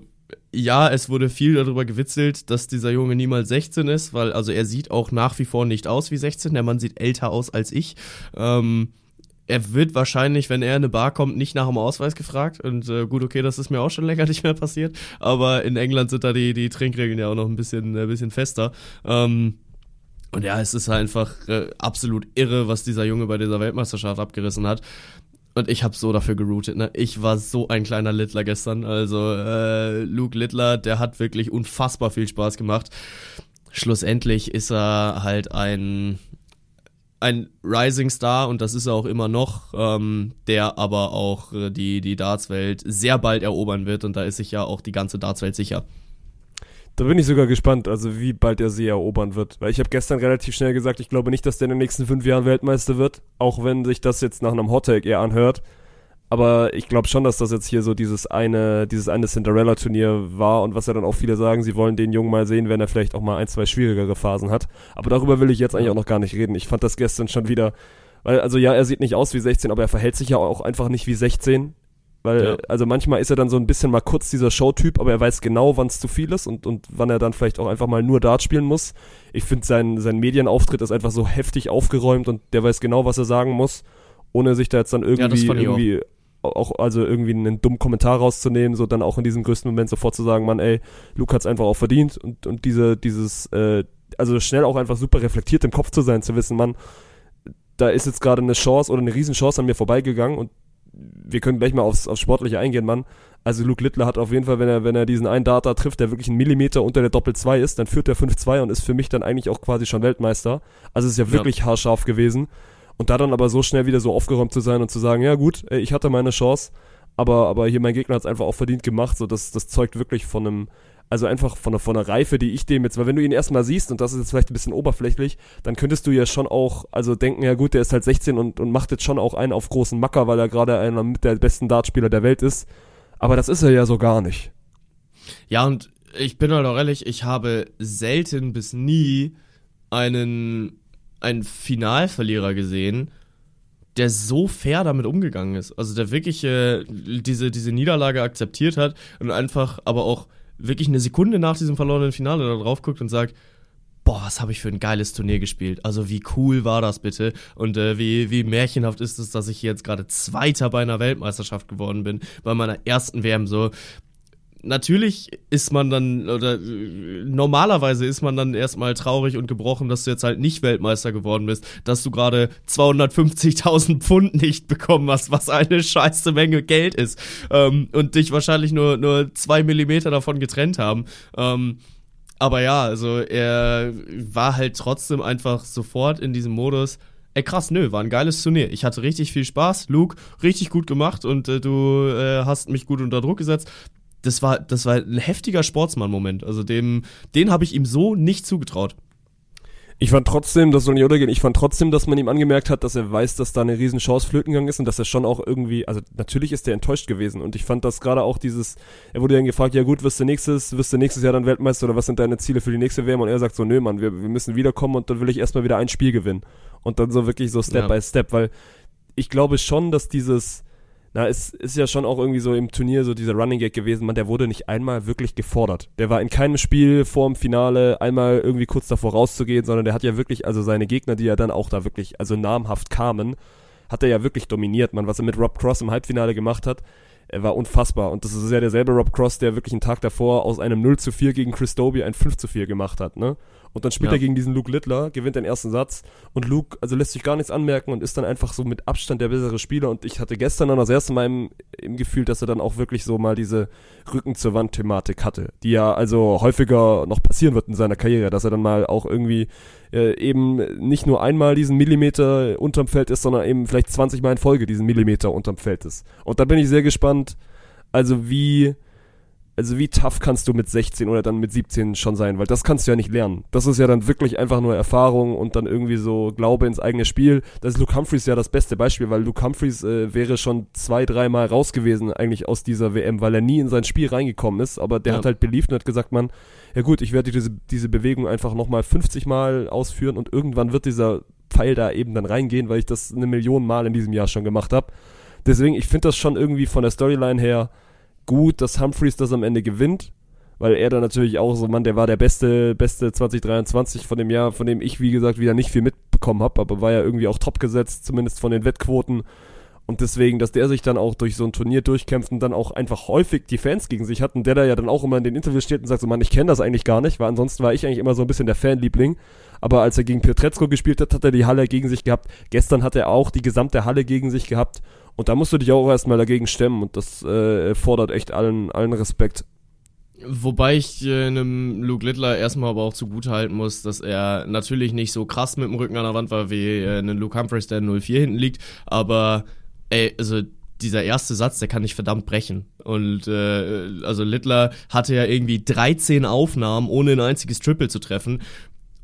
ja, es wurde viel darüber gewitzelt, dass dieser Junge niemals 16 ist, weil also er sieht auch nach wie vor nicht aus wie 16. Der Mann sieht älter aus als ich. Ähm, er wird wahrscheinlich, wenn er in eine Bar kommt, nicht nach dem Ausweis gefragt. Und äh, gut, okay, das ist mir auch schon länger nicht mehr passiert. Aber in England sind da die, die Trinkregeln ja auch noch ein bisschen, ein bisschen fester. Ähm, und ja, es ist einfach äh, absolut irre, was dieser Junge bei dieser Weltmeisterschaft abgerissen hat. Und ich habe so dafür geroutet, ne? Ich war so ein kleiner Littler gestern. Also äh, Luke Littler, der hat wirklich unfassbar viel Spaß gemacht. Schlussendlich ist er halt ein ein Rising Star und das ist er auch immer noch, ähm, der aber auch äh, die die Dartswelt sehr bald erobern wird und da ist sich ja auch die ganze Dartswelt sicher. Da bin ich sogar gespannt, also wie bald er sie erobern wird. Weil ich habe gestern relativ schnell gesagt, ich glaube nicht, dass der in den nächsten fünf Jahren Weltmeister wird, auch wenn sich das jetzt nach einem Hottake eher anhört. Aber ich glaube schon, dass das jetzt hier so dieses eine, dieses eine Cinderella-Turnier war und was ja dann auch viele sagen, sie wollen den Jungen mal sehen, wenn er vielleicht auch mal ein, zwei schwierigere Phasen hat. Aber darüber will ich jetzt eigentlich auch noch gar nicht reden. Ich fand das gestern schon wieder, weil, also ja, er sieht nicht aus wie 16, aber er verhält sich ja auch einfach nicht wie 16. Weil, Ja. also manchmal ist er dann so ein bisschen mal kurz dieser Showtyp, aber er weiß genau, wann es zu viel ist und, und wann er dann vielleicht auch einfach mal nur Dart spielen muss. Ich finde, sein, sein Medienauftritt ist einfach so heftig aufgeräumt und der weiß genau, was er sagen muss, ohne sich da jetzt dann irgendwie, ich auch. Auch, also irgendwie einen dummen Kommentar rauszunehmen, so dann auch in diesem größten Moment sofort zu sagen, Mann, ey, Luke hat's einfach auch verdient und, und diese, dieses, äh, also schnell auch einfach super reflektiert im Kopf zu sein, zu wissen, Mann, da ist jetzt gerade eine Chance oder eine Riesenchance an mir vorbeigegangen und wir können gleich mal aufs, aufs Sportliche eingehen, Mann. Also Luke Littler hat auf jeden Fall, wenn er, wenn er diesen einen Data trifft, der wirklich einen Millimeter unter der Doppel 2 ist, dann führt er 5-2 und ist für mich dann eigentlich auch quasi schon Weltmeister. Also es ist ja Ja. wirklich haarscharf gewesen. Und da dann aber so schnell wieder so aufgeräumt zu sein und zu sagen, ja gut, ich hatte meine Chance, aber, aber hier mein Gegner hat es einfach auch verdient gemacht, so das, das zeugt wirklich von einem, also einfach von einer, von einer Reife, die ich dem jetzt, weil wenn du ihn erstmal siehst, und das ist jetzt vielleicht ein bisschen oberflächlich, dann könntest du ja schon auch, also denken, ja gut, der ist halt 16 und, und macht jetzt schon auch einen auf großen Macker, weil er gerade einer mit der besten Dartspieler der Welt ist. Aber das ist er ja so gar nicht. Ja, und ich bin halt auch ehrlich, ich habe selten bis nie einen, einen Finalverlierer gesehen, der so fair damit umgegangen ist. Also der wirklich äh, diese, diese Niederlage akzeptiert hat und einfach aber auch wirklich eine Sekunde nach diesem verlorenen Finale da drauf guckt und sagt, boah, was habe ich für ein geiles Turnier gespielt. Also wie cool war das bitte? Und äh, wie, wie märchenhaft ist es, dass ich jetzt gerade Zweiter bei einer Weltmeisterschaft geworden bin, bei meiner ersten WM so. Natürlich ist man dann, oder normalerweise ist man dann erstmal traurig und gebrochen, dass du jetzt halt nicht Weltmeister geworden bist, dass du gerade 250.000 Pfund nicht bekommen hast, was eine scheiße Menge Geld ist ähm, und dich wahrscheinlich nur, nur zwei Millimeter davon getrennt haben. Ähm, aber ja, also er war halt trotzdem einfach sofort in diesem Modus. Ey, krass, nö, war ein geiles Turnier. Ich hatte richtig viel Spaß. Luke, richtig gut gemacht und äh, du äh, hast mich gut unter Druck gesetzt. Das war, das war ein heftiger Sportsmann-Moment. Also dem, den habe ich ihm so nicht zugetraut. Ich fand trotzdem, das soll nicht untergehen, ich fand trotzdem, dass man ihm angemerkt hat, dass er weiß, dass da eine riesen Chance flöten gegangen ist und dass er schon auch irgendwie, also natürlich ist er enttäuscht gewesen und ich fand das gerade auch dieses, er wurde dann gefragt, ja gut, wirst du nächstes, wirst du nächstes Jahr dann Weltmeister oder was sind deine Ziele für die nächste WM und er sagt so, nö Mann, wir, wir müssen wiederkommen und dann will ich erstmal wieder ein Spiel gewinnen und dann so wirklich so Step Ja. by Step, weil ich glaube schon, dass dieses, na, es ist ja schon auch irgendwie so im Turnier so dieser Running Gag gewesen, man, der wurde nicht einmal wirklich gefordert. Der war in keinem Spiel vor dem Finale einmal irgendwie kurz davor rauszugehen, sondern der hat ja wirklich, also seine Gegner, die ja dann auch da wirklich, also namhaft kamen, hat er ja wirklich dominiert, man, was er mit Rob Cross im Halbfinale gemacht hat, er war unfassbar. Und das ist ja derselbe Rob Cross, der wirklich einen Tag davor aus einem 0 zu 4 gegen Chris Dobie ein 5 zu 4 gemacht hat, ne? Und dann spielt Ja. er gegen diesen Luke Littler, gewinnt den ersten Satz und Luke, also lässt sich gar nichts anmerken und ist dann einfach so mit Abstand der bessere Spieler. Und ich hatte gestern dann das erste Mal im, im Gefühl, dass er dann auch wirklich so mal diese Rücken zur Wand Thematik hatte, die ja also häufiger noch passieren wird in seiner Karriere, dass er dann mal auch irgendwie äh, eben nicht nur einmal diesen Millimeter unterm Feld ist, sondern eben vielleicht 20 Mal in Folge diesen Millimeter unterm Feld ist. Und da bin ich sehr gespannt, also wie, also wie tough kannst du mit 16 oder dann mit 17 schon sein, weil das kannst du ja nicht lernen. Das ist ja dann wirklich einfach nur Erfahrung und dann irgendwie so Glaube ins eigene Spiel. Das ist Luke Humphreys ja das beste Beispiel, weil Luke Humphreys äh, wäre schon zwei, dreimal raus gewesen eigentlich aus dieser WM, weil er nie in sein Spiel reingekommen ist, aber der Ja. hat halt beliebt und hat gesagt, man, ja gut, ich werde diese, diese Bewegung einfach nochmal 50 Mal ausführen und irgendwann wird dieser Pfeil da eben dann reingehen, weil ich das eine Million Mal in diesem Jahr schon gemacht habe. Deswegen, ich finde das schon irgendwie von der Storyline her gut, dass Humphreys das am Ende gewinnt, weil er dann natürlich auch so, Mann, der war der beste, beste 2023 von dem Jahr, von dem ich, wie gesagt, wieder nicht viel mitbekommen habe, aber war ja irgendwie auch top gesetzt, zumindest von den Wettquoten. Und deswegen, dass der sich dann auch durch so ein Turnier durchkämpft und dann auch einfach häufig die Fans gegen sich hat und der da ja dann auch immer in den Interviews steht und sagt so, Mann, ich kenne das eigentlich gar nicht, weil ansonsten war ich eigentlich immer so ein bisschen der Fanliebling. Aber als er gegen Pietrezco gespielt hat, hat er die Halle gegen sich gehabt. Gestern hat er auch die gesamte Halle gegen sich gehabt. Und da musst du dich auch erstmal dagegen stemmen und das äh, fordert echt allen, allen Respekt. Wobei ich äh, einem Luke Littler erstmal aber auch zugutehalten muss, dass er natürlich nicht so krass mit dem Rücken an der Wand war wie äh, Luke Humphreys, der 0-4 hinten liegt, aber ey, also dieser erste Satz, der kann nicht verdammt brechen. Und äh, also Littler hatte ja irgendwie 13 Aufnahmen, ohne ein einziges Triple zu treffen.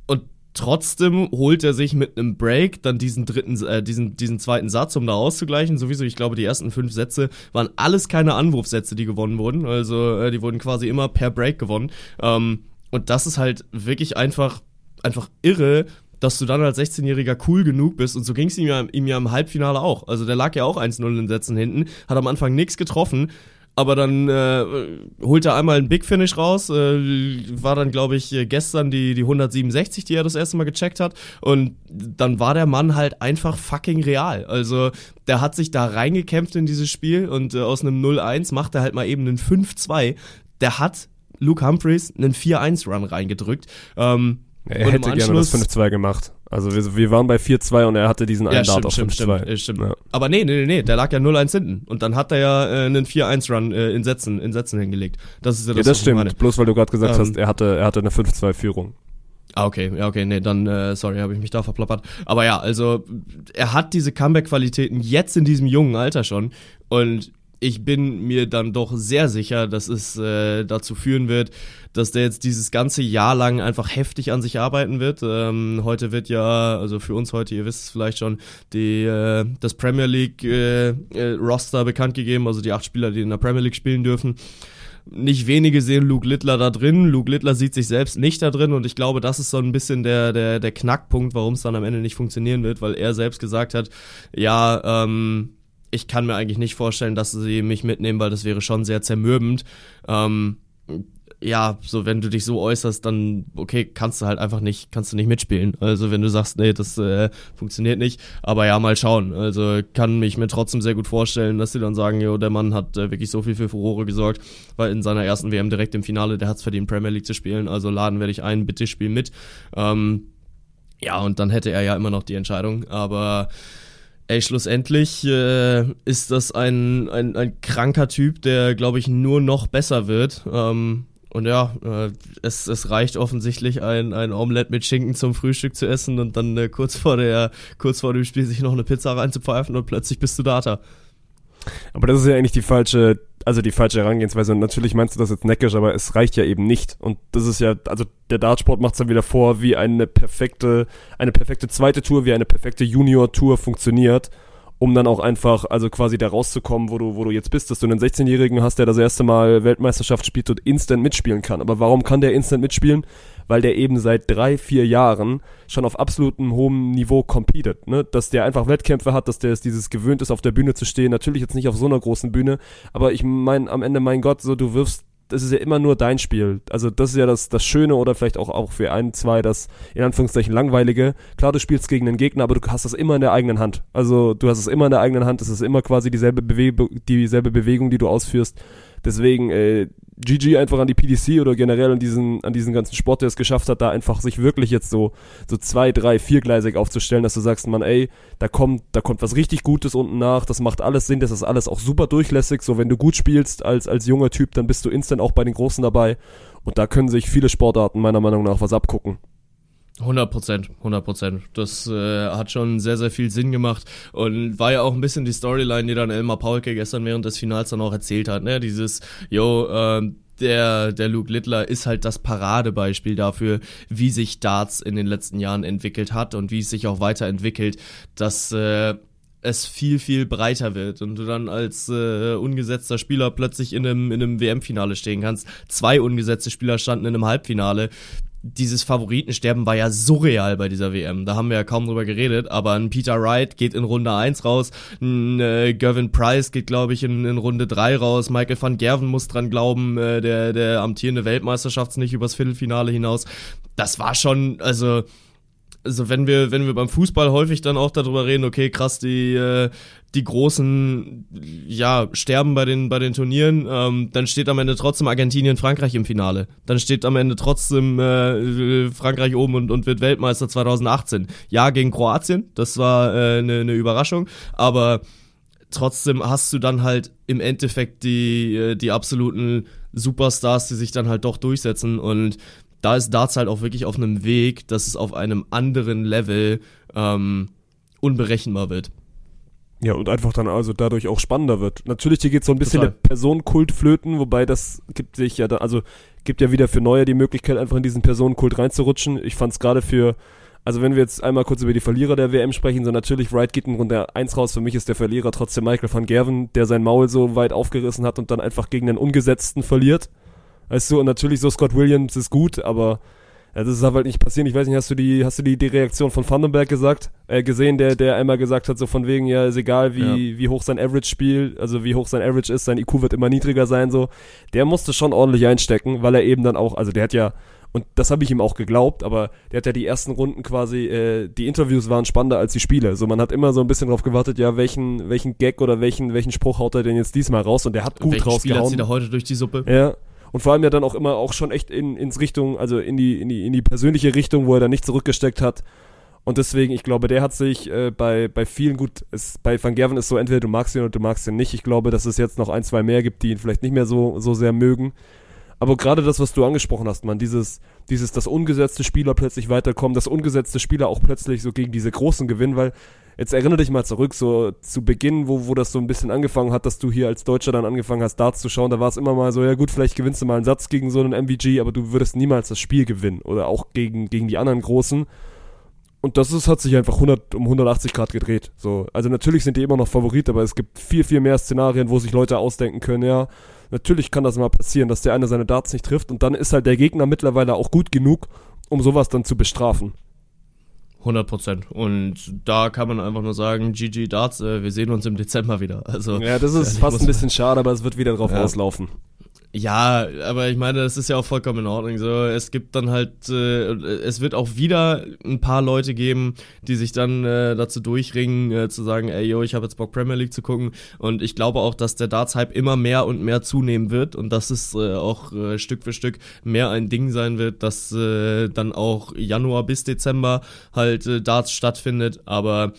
Und trotzdem holt er sich mit einem Break dann diesen dritten, äh, diesen, diesen zweiten Satz, um da auszugleichen. Sowieso, ich glaube, die ersten fünf Sätze waren alles keine Anwurfsätze, die gewonnen wurden. Also äh, die wurden quasi immer per Break gewonnen. Ähm, und das ist halt wirklich einfach, einfach irre, dass du dann als 16-Jähriger cool genug bist. Und so ging es ihm, ja, ihm ja im Halbfinale auch. Also der lag ja auch 1-0 in Sätzen hinten, hat am Anfang nichts getroffen. Aber dann äh, holt er einmal einen Big Finish raus, äh, war dann, glaube ich, gestern die, die 167, die er das erste Mal gecheckt hat. Und dann war der Mann halt einfach fucking real. Also der hat sich da reingekämpft in dieses Spiel und äh, aus einem 0-1 macht er halt mal eben einen 5-2. Der hat Luke Humphreys einen 4-1-Run reingedrückt. Ähm, Er hätte gerne das Anschluss- 5-2 gemacht. Also wir, wir waren bei 4-2 und er hatte diesen einen Ja, Dart stimmt, auf stimmt, 5-2. stimmt, stimmt. Ja. Aber nee, nee, nee, nee, der lag ja 0-1 hinten. Und dann hat er ja äh, einen 4-1-Run äh, in Sätzen, in Sätzen hingelegt. Das ist ja Ja, das, das was ich stimmt. meine. Bloß weil du gerade gesagt Ähm, hast, er hatte, er hatte eine 5-2-Führung. Ah, okay, ja, okay, nee, dann, äh, sorry, habe ich mich da verplappert. Aber ja, also, er hat diese Comeback-Qualitäten jetzt in diesem jungen Alter schon. Und ich bin mir dann doch sehr sicher, dass es äh, dazu führen wird, dass der jetzt dieses ganze Jahr lang einfach heftig an sich arbeiten wird. Ähm, heute wird ja, also für uns heute, ihr wisst es vielleicht schon, die, äh, das Premier League äh, äh, Roster bekannt gegeben, also die acht Spieler, die in der Premier League spielen dürfen nicht wenige sehen Luke Littler da drin. Luke Littler sieht sich selbst nicht da drin und ich glaube, das ist so ein bisschen der, der, der Knackpunkt, warum es dann am Ende nicht funktionieren wird, weil er selbst gesagt hat, ja, ähm, ich kann mir eigentlich nicht vorstellen, dass sie mich mitnehmen, weil das wäre schon sehr zermürbend. Ähm, ja, so wenn du dich so äußerst, dann okay, kannst du halt einfach nicht, kannst du nicht mitspielen. Also wenn du sagst, nee, das äh, funktioniert nicht, aber ja, mal schauen. Also kann mich mir trotzdem sehr gut vorstellen, dass sie dann sagen, jo, der Mann hat äh, wirklich so viel für Furore gesorgt, weil in seiner ersten WM direkt im Finale, der hat's verdient, Premier League zu spielen. Also laden werde ich ein, bitte spiel mit. Ähm, ja, und dann hätte er ja immer noch die Entscheidung, aber Ey, schlussendlich äh, ist das ein, ein, ein kranker Typ, der, glaube ich, nur noch besser wird. Ähm, und ja, äh, es, es reicht offensichtlich, ein, ein Omelette mit Schinken zum Frühstück zu essen und dann äh, kurz vor der, kurz vor dem Spiel sich noch eine Pizza reinzupfeifen und plötzlich bist du Data. Aber das ist ja eigentlich die falsche, also die falsche Herangehensweise. Und natürlich meinst du das jetzt neckisch, aber es reicht ja eben nicht. Und das ist ja, also der Dartsport macht es dann wieder vor, wie eine perfekte, eine perfekte zweite Tour, wie eine perfekte Junior-Tour funktioniert, um dann auch einfach, also quasi da rauszukommen, wo du, wo du jetzt bist, dass du einen 16-Jährigen hast, der das erste Mal Weltmeisterschaft spielt und instant mitspielen kann. Aber warum kann der instant mitspielen? Weil der eben seit drei, vier Jahren schon auf absolutem hohem Niveau competet, ne? Dass der einfach Wettkämpfe hat, dass der es dieses gewöhnt ist, auf der Bühne zu stehen. Natürlich jetzt nicht auf so einer großen Bühne, aber ich meine, am Ende, mein Gott, so du wirfst das ist ja immer nur dein Spiel. Also das ist ja das, das Schöne oder vielleicht auch, auch für ein, zwei das in Anführungszeichen langweilige. Klar, du spielst gegen einen Gegner, aber du hast das immer in der eigenen Hand. Also du hast es immer in der eigenen Hand. Es ist immer quasi dieselbe, Bewe dieselbe Bewegung, die du ausführst. Deswegen, äh, GG einfach an die PDC oder generell an diesen, an diesen ganzen Sport, der es geschafft hat, da einfach sich wirklich jetzt so, so zwei, drei, viergleisig aufzustellen, dass du sagst, man, ey, da kommt, da kommt was richtig Gutes unten nach, das macht alles Sinn, das ist alles auch super durchlässig, so wenn du gut spielst als, als junger Typ, dann bist du instant auch bei den Großen dabei und da können sich viele Sportarten meiner Meinung nach was abgucken. 100 Prozent, 100 Prozent. Das äh, hat schon sehr, sehr viel Sinn gemacht und war ja auch ein bisschen die Storyline, die dann Elmar Paulke gestern während des Finals dann auch erzählt hat. Ne? Dieses, yo, äh, der, der Luke Littler ist halt das Paradebeispiel dafür, wie sich Darts in den letzten Jahren entwickelt hat und wie es sich auch weiterentwickelt, dass äh, es viel, viel breiter wird und du dann als äh, ungesetzter Spieler plötzlich in einem, in einem WM-Finale stehen kannst. Zwei ungesetzte Spieler standen in einem Halbfinale dieses Favoritensterben war ja surreal bei dieser WM. Da haben wir ja kaum drüber geredet, aber ein Peter Wright geht in Runde 1 raus, ein äh, Gervin Price geht, glaube ich, in, in, Runde 3 raus, Michael van Gerven muss dran glauben, äh, der, der amtierende Weltmeisterschaft nicht übers Viertelfinale hinaus. Das war schon, also also wenn wir, wenn wir beim Fußball häufig dann auch darüber reden, okay, krass, die, äh, die großen, ja, sterben bei den, bei den Turnieren, ähm, dann steht am Ende trotzdem Argentinien, Frankreich im Finale. Dann steht am Ende trotzdem äh, Frankreich oben und, und wird Weltmeister 2018. Ja, gegen Kroatien, das war eine äh, ne Überraschung, aber trotzdem hast du dann halt im Endeffekt die, äh, die absoluten Superstars, die sich dann halt doch durchsetzen und da ist Darts halt auch wirklich auf einem Weg, dass es auf einem anderen Level ähm, unberechenbar wird. Ja, und einfach dann also dadurch auch spannender wird. Natürlich, hier geht so ein bisschen Total. der Personenkult flöten, wobei das gibt sich ja da, also gibt ja wieder für Neue die Möglichkeit, einfach in diesen Personenkult reinzurutschen. Ich fand es gerade für, also wenn wir jetzt einmal kurz über die Verlierer der WM sprechen, so natürlich Wright geht in Runde 1 raus, für mich ist der Verlierer trotzdem Michael van Gerven, der sein Maul so weit aufgerissen hat und dann einfach gegen den Ungesetzten verliert. Weißt du, und natürlich so Scott Williams ist gut, aber ja, das darf halt nicht passieren. Ich weiß nicht, hast du die, hast du die, die Reaktion von Vandenberg gesagt, äh, gesehen, der, der einmal gesagt hat, so von wegen, ja, ist egal, wie, ja. wie hoch sein Average spielt, also wie hoch sein Average ist, sein IQ wird immer niedriger sein, so. Der musste schon ordentlich einstecken, weil er eben dann auch, also der hat ja, und das habe ich ihm auch geglaubt, aber der hat ja die ersten Runden quasi, äh, die Interviews waren spannender als die Spiele. So, man hat immer so ein bisschen drauf gewartet, ja, welchen, welchen Gag oder welchen, welchen Spruch haut er denn jetzt diesmal raus und der hat gut Welchen rausgehauen. Spieler zieht er heute durch die Suppe? Ja. Und vor allem ja dann auch immer auch schon echt in, ins Richtung, also in die, in die, in die persönliche Richtung, wo er dann nicht zurückgesteckt hat. Und deswegen, ich glaube, der hat sich äh, bei, bei vielen gut, es, bei Van Gerven ist so, entweder du magst ihn oder du magst ihn nicht. Ich glaube, dass es jetzt noch ein, zwei mehr gibt, die ihn vielleicht nicht mehr so, so sehr mögen. Aber gerade das, was du angesprochen hast, man, dieses, dieses, dass ungesetzte Spieler plötzlich weiterkommen, dass ungesetzte Spieler auch plötzlich so gegen diese Großen gewinnen, weil Jetzt erinnere dich mal zurück, so zu Beginn, wo, wo das so ein bisschen angefangen hat, dass du hier als Deutscher dann angefangen hast, Darts zu schauen. Da war es immer mal so, ja gut, vielleicht gewinnst du mal einen Satz gegen so einen MVG, aber du würdest niemals das Spiel gewinnen oder auch gegen, gegen die anderen Großen. Und das ist, hat sich einfach 100, um 180 Grad gedreht. So, also natürlich sind die immer noch Favorit, aber es gibt viel, viel mehr Szenarien, wo sich Leute ausdenken können, ja, natürlich kann das mal passieren, dass der eine seine Darts nicht trifft und dann ist halt der Gegner mittlerweile auch gut genug, um sowas dann zu bestrafen. 100 Prozent. Und da kann man einfach nur sagen, GG Darts, äh, wir sehen uns im Dezember wieder. Also, ja, das ist fast ein bisschen schade, aber es wird wieder drauf ja. auslaufen. Ja, aber ich meine, das ist ja auch vollkommen in Ordnung. So, es gibt dann halt, äh, es wird auch wieder ein paar Leute geben, die sich dann äh, dazu durchringen, äh, zu sagen, ey, yo, ich habe jetzt Bock Premier League zu gucken. Und ich glaube auch, dass der Darts-Hype immer mehr und mehr zunehmen wird und dass es äh, auch äh, Stück für Stück mehr ein Ding sein wird, dass äh, dann auch Januar bis Dezember halt äh, Darts stattfindet. Aber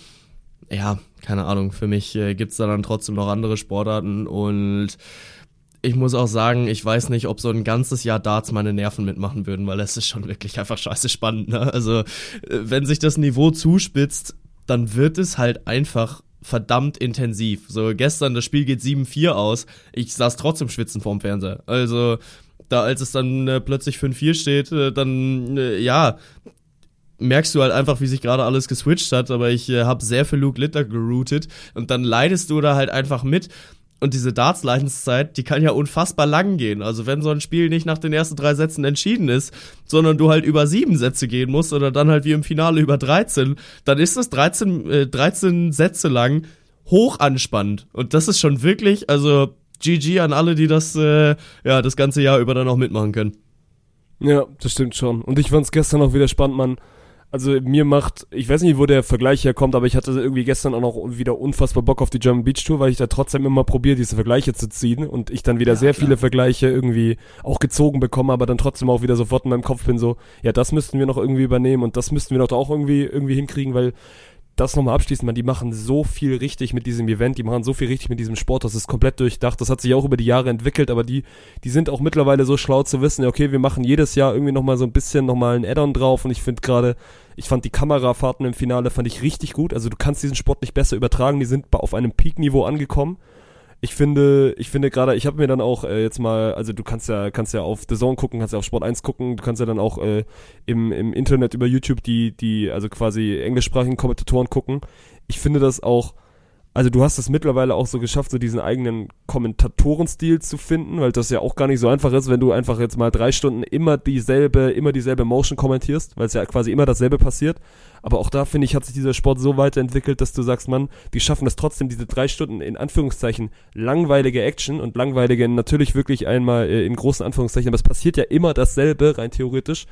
ja, keine Ahnung, für mich äh, gibt's da dann trotzdem noch andere Sportarten und ich muss auch sagen, ich weiß nicht, ob so ein ganzes Jahr Darts meine Nerven mitmachen würden, weil es ist schon wirklich einfach scheiße spannend. Ne? Also, äh, wenn sich das Niveau zuspitzt, dann wird es halt einfach verdammt intensiv. So, gestern, das Spiel geht 7-4 aus. Ich saß trotzdem schwitzen vorm Fernseher. Also, da als es dann äh, plötzlich 5-4 steht, äh, dann, äh, ja, merkst du halt einfach, wie sich gerade alles geswitcht hat, aber ich äh, habe sehr für Luke Litter geroutet und dann leidest du da halt einfach mit und diese Darts-Leidenszeit, die kann ja unfassbar lang gehen. Also wenn so ein Spiel nicht nach den ersten drei Sätzen entschieden ist, sondern du halt über sieben Sätze gehen musst oder dann halt wie im Finale über 13, dann ist das 13, äh, 13 Sätze lang hoch anspannend. Und das ist schon wirklich, also GG an alle, die das, äh, ja, das ganze Jahr über dann auch mitmachen können. Ja, das stimmt schon. Und ich fand's gestern auch wieder spannend, man Also mir macht, ich weiß nicht, wo der Vergleich herkommt, aber ich hatte irgendwie gestern auch noch wieder unfassbar Bock auf die German Beach Tour, weil ich da trotzdem immer probiere, diese Vergleiche zu ziehen und ich dann wieder Ja, sehr klar. viele Vergleiche irgendwie auch gezogen bekomme, aber dann trotzdem auch wieder sofort in meinem Kopf bin so, ja, das müssten wir noch irgendwie übernehmen und das müssten wir doch auch irgendwie irgendwie hinkriegen, weil das nochmal abschließend, man, die machen so viel richtig mit diesem Event, die machen so viel richtig mit diesem Sport, das ist komplett durchdacht, das hat sich auch über die Jahre entwickelt, aber die, die sind auch mittlerweile so schlau zu wissen, okay, wir machen jedes Jahr irgendwie nochmal so ein bisschen nochmal ein Add-on drauf und ich finde gerade, ich fand die Kamerafahrten im Finale, fand ich richtig gut, also du kannst diesen Sport nicht besser übertragen, die sind auf einem Peak-Niveau angekommen. Ich finde, ich finde gerade, ich habe mir dann auch äh, jetzt mal, also du kannst ja, kannst ja auf The Zone gucken, kannst ja auf Sport 1 gucken, du kannst ja dann auch äh, im, im Internet über YouTube die, die, also quasi englischsprachigen Kommentatoren gucken. Ich finde das auch, also du hast es mittlerweile auch so geschafft, so diesen eigenen Kommentatorenstil zu finden, weil das ja auch gar nicht so einfach ist, wenn du einfach jetzt mal drei Stunden immer dieselbe, immer dieselbe Motion kommentierst, weil es ja quasi immer dasselbe passiert. Aber auch da finde ich, hat sich dieser Sport so weiterentwickelt, dass du sagst, Mann, die schaffen es trotzdem, diese drei Stunden in Anführungszeichen langweilige Action und langweilige natürlich wirklich einmal äh, in großen Anführungszeichen, aber es passiert ja immer dasselbe, rein theoretisch.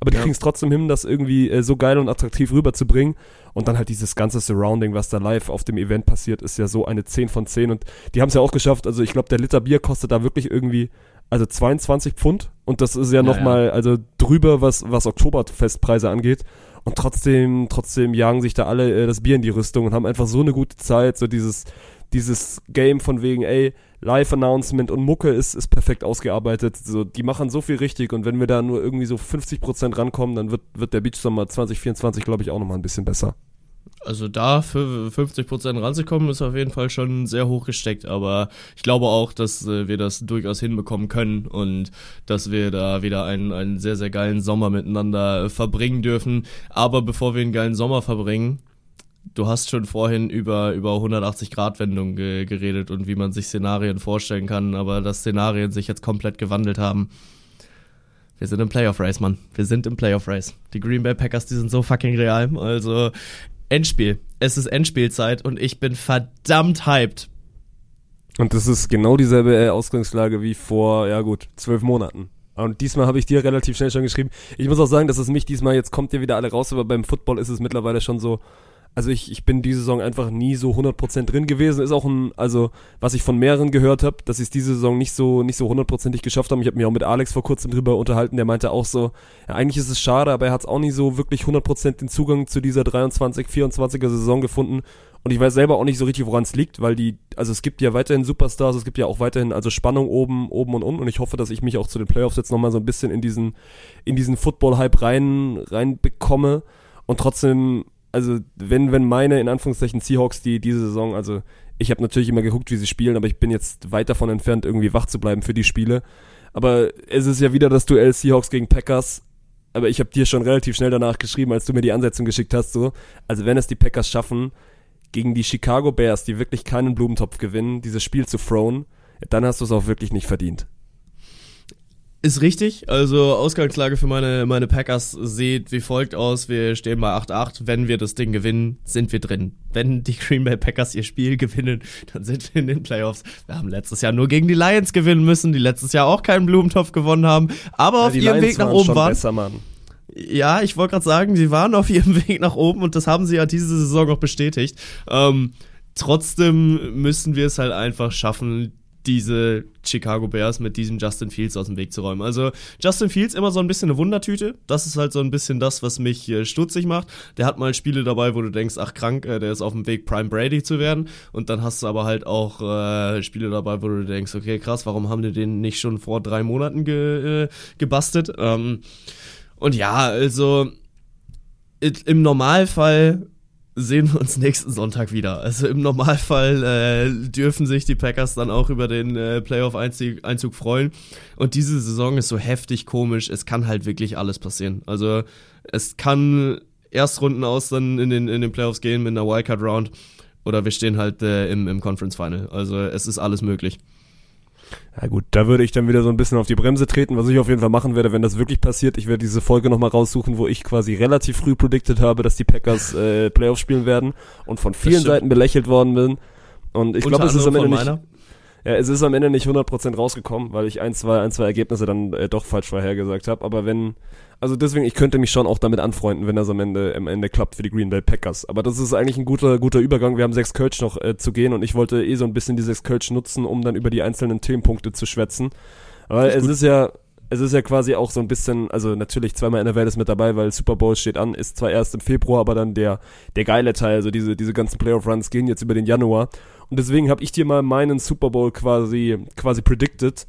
Aber die Ja. kriegen es trotzdem hin, das irgendwie äh, so geil und attraktiv rüberzubringen. Und dann halt dieses ganze Surrounding, was da live auf dem Event passiert, ist ja so eine 10 von 10. Und die haben es ja auch geschafft. Also ich glaube, der Liter Bier kostet da wirklich irgendwie, also 22 Pfund. Und das ist ja, Ja, nochmal, also drüber, was, was Oktoberfestpreise angeht. Und trotzdem, trotzdem jagen sich da alle äh, das Bier in die Rüstung und haben einfach so eine gute Zeit. So dieses, dieses Game von wegen, ey, Live-Announcement und Mucke ist, ist perfekt ausgearbeitet. So, die machen so viel richtig und wenn wir da nur irgendwie so 50% rankommen, dann wird, wird der Beach Summer 2024, glaube ich, auch nochmal ein bisschen besser. Also da für 50% ranzukommen, ist auf jeden Fall schon sehr hoch gesteckt. Aber ich glaube auch, dass äh, wir das durchaus hinbekommen können und dass wir da wieder einen, einen sehr, sehr geilen Sommer miteinander äh, verbringen dürfen. Aber bevor wir einen geilen Sommer verbringen, du hast schon vorhin über, über 180-Grad-Wendung ge geredet und wie man sich Szenarien vorstellen kann, aber dass Szenarien sich jetzt komplett gewandelt haben. Wir sind im Playoff-Race, Mann. Wir sind im Playoff-Race. Die Green Bay Packers, die sind so fucking real. Also, Endspiel. Es ist Endspielzeit und ich bin verdammt hyped. Und das ist genau dieselbe äh, Ausgangslage wie vor, ja gut, zwölf Monaten. Und diesmal habe ich dir relativ schnell schon geschrieben. Ich muss auch sagen, dass es mich diesmal, jetzt kommt ihr wieder alle raus, aber beim Football ist es mittlerweile schon so, also ich, ich bin diese Saison einfach nie so 100% drin gewesen. Ist auch ein, also was ich von mehreren gehört habe, dass sie es diese Saison nicht so nicht so hundertprozentig geschafft haben. Ich habe mich auch mit Alex vor kurzem drüber unterhalten, der meinte auch so, ja, eigentlich ist es schade, aber er hat es auch nie so wirklich 100% den Zugang zu dieser 23, 24er Saison gefunden. Und ich weiß selber auch nicht so richtig, woran es liegt, weil die, also es gibt ja weiterhin Superstars, es gibt ja auch weiterhin also Spannung oben, oben und unten. Und ich hoffe, dass ich mich auch zu den Playoffs jetzt nochmal so ein bisschen in diesen, in diesen Football-Hype rein, rein bekomme. Und trotzdem, also wenn, wenn meine, in Anführungszeichen, Seahawks, die diese Saison, also ich habe natürlich immer geguckt, wie sie spielen, aber ich bin jetzt weit davon entfernt, irgendwie wach zu bleiben für die Spiele. Aber es ist ja wieder das Duell Seahawks gegen Packers. Aber ich habe dir schon relativ schnell danach geschrieben, als du mir die Ansetzung geschickt hast, so. Also wenn es die Packers schaffen, gegen die Chicago Bears, die wirklich keinen Blumentopf gewinnen, dieses Spiel zu throwen, dann hast du es auch wirklich nicht verdient. Ist richtig. Also Ausgangslage für meine, meine Packers sieht wie folgt aus. Wir stehen bei 8-8. Wenn wir das Ding gewinnen, sind wir drin. Wenn die Green Bay Packers ihr Spiel gewinnen, dann sind wir in den Playoffs. Wir haben letztes Jahr nur gegen die Lions gewinnen müssen, die letztes Jahr auch keinen Blumentopf gewonnen haben, aber auf die ihrem Lions Weg nach oben waren. besser. Ja, ich wollte gerade sagen, sie waren auf ihrem Weg nach oben und das haben sie ja diese Saison auch bestätigt. Ähm, trotzdem müssen wir es halt einfach schaffen, diese Chicago Bears mit diesem Justin Fields aus dem Weg zu räumen. Also Justin Fields immer so ein bisschen eine Wundertüte. Das ist halt so ein bisschen das, was mich äh, stutzig macht. Der hat mal Spiele dabei, wo du denkst, ach krank, äh, der ist auf dem Weg Prime Brady zu werden. Und dann hast du aber halt auch äh, Spiele dabei, wo du denkst, okay krass, warum haben die den nicht schon vor drei Monaten ge, äh, gebastelt? Ähm, und ja, also it, im Normalfall sehen wir uns nächsten Sonntag wieder. Also im Normalfall äh, dürfen sich die Packers dann auch über den äh, Playoff-Einzug Einzug freuen. Und diese Saison ist so heftig komisch. Es kann halt wirklich alles passieren. Also es kann Erstrunden aus dann in den, in den Playoffs gehen mit einer Wildcard-Round. Oder wir stehen halt äh, im, im Conference Final. Also es ist alles möglich. Ja gut, da würde ich dann wieder so ein bisschen auf die Bremse treten, was ich auf jeden Fall machen werde, wenn das wirklich passiert. Ich werde diese Folge nochmal raussuchen, wo ich quasi relativ früh predicted habe, dass die Packers äh, Playoffs spielen werden und von vielen. Seiten belächelt worden bin. Und ich glaube, es ist am Ende nicht. meiner. Ja, es ist am Ende nicht 100% rausgekommen, weil ich ein, zwei, ein, zwei Ergebnisse dann äh, doch falsch vorhergesagt habe. Aber wenn, also deswegen, ich könnte mich schon auch damit anfreunden, wenn das am Ende, am Ende klappt für die Green Bay Packers. Aber das ist eigentlich ein guter, guter Übergang. Wir haben sechs Kölsch noch äh, zu gehen und ich wollte eh so ein bisschen die sechs Kölsch nutzen, um dann über die einzelnen Themenpunkte zu schwätzen. Weil es ist ja, es ist ja quasi auch so ein bisschen, also natürlich zweimal in der Welt ist mit dabei, weil Super Bowl steht an, ist zwar erst im Februar, aber dann der, der geile Teil, also diese, diese ganzen Playoff-Runs gehen jetzt über den Januar. Und deswegen habe ich dir mal meinen Super Bowl quasi, quasi predicted.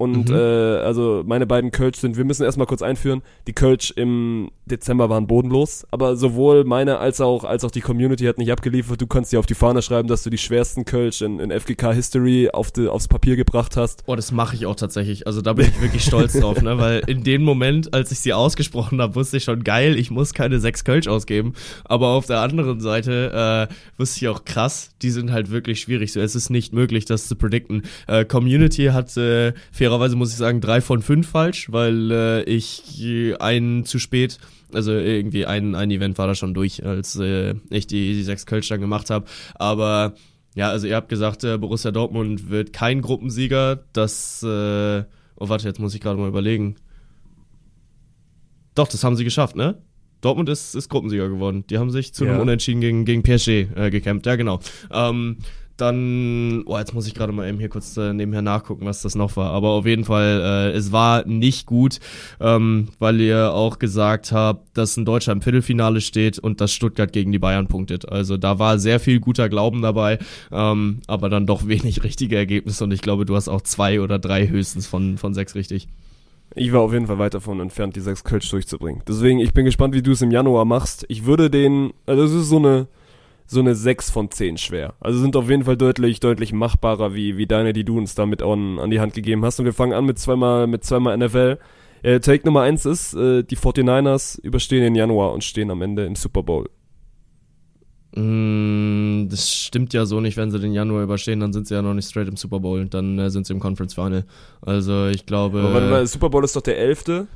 Und Mhm. äh, also meine beiden Kölsch sind, wir müssen erstmal kurz einführen, die Kölsch im Dezember waren bodenlos, aber sowohl meine als auch, als auch die Community hat nicht abgeliefert. Du kannst dir auf die Fahne schreiben, dass du die schwersten Kölsch in, in FGK History auf die, aufs Papier gebracht hast. Oh, das mache ich auch tatsächlich. Also da bin ich wirklich stolz drauf, ne? Weil in dem Moment, als ich sie ausgesprochen habe, wusste ich schon geil, ich muss keine sechs Kölsch ausgeben. Aber auf der anderen Seite äh, wusste ich auch krass, die sind halt wirklich schwierig. So, es ist nicht möglich, das zu predikten. Äh, Community hat äh, fairerweise muss ich sagen drei von fünf falsch, weil äh, ich äh, einen zu spät also irgendwie ein, ein Event war da schon durch, als äh, ich die, die sechs Kölsch dann gemacht habe. Aber ja, also ihr habt gesagt, äh, Borussia Dortmund wird kein Gruppensieger. Das, äh, oh warte, jetzt muss ich gerade mal überlegen. Doch, das haben sie geschafft, ne? Dortmund ist, ist Gruppensieger geworden. Die haben sich zu Ja. einem Unentschieden gegen, gegen PSG äh, gekämpft. Ja, genau. Ähm, dann, oh, jetzt muss ich gerade mal eben hier kurz äh, nebenher nachgucken, was das noch war. Aber auf jeden Fall, äh, es war nicht gut, ähm, weil ihr auch gesagt habt, dass ein Deutscher im Viertelfinale steht und dass Stuttgart gegen die Bayern punktet. Also da war sehr viel guter Glauben dabei, ähm, aber dann doch wenig richtige Ergebnisse und ich glaube, du hast auch zwei oder drei höchstens von, von sechs richtig. Ich war auf jeden Fall weit davon entfernt, die sechs Kölsch durchzubringen. Deswegen, ich bin gespannt, wie du es im Januar machst. Ich würde den, also es ist so eine, so eine 6 von 10 schwer. Also sind auf jeden Fall deutlich, deutlich machbarer wie, wie deine, die du uns damit an, an die Hand gegeben hast. Und wir fangen an mit zweimal, mit zweimal NFL. Äh, Take Nummer 1 ist, äh, die 49ers überstehen den Januar und stehen am Ende im Super Bowl. Mm, das stimmt ja so nicht, wenn sie den Januar überstehen, dann sind sie ja noch nicht straight im Super Bowl, dann äh, sind sie im Conference Final. Also ich glaube. Aber warte mal, Super Bowl ist doch der 11.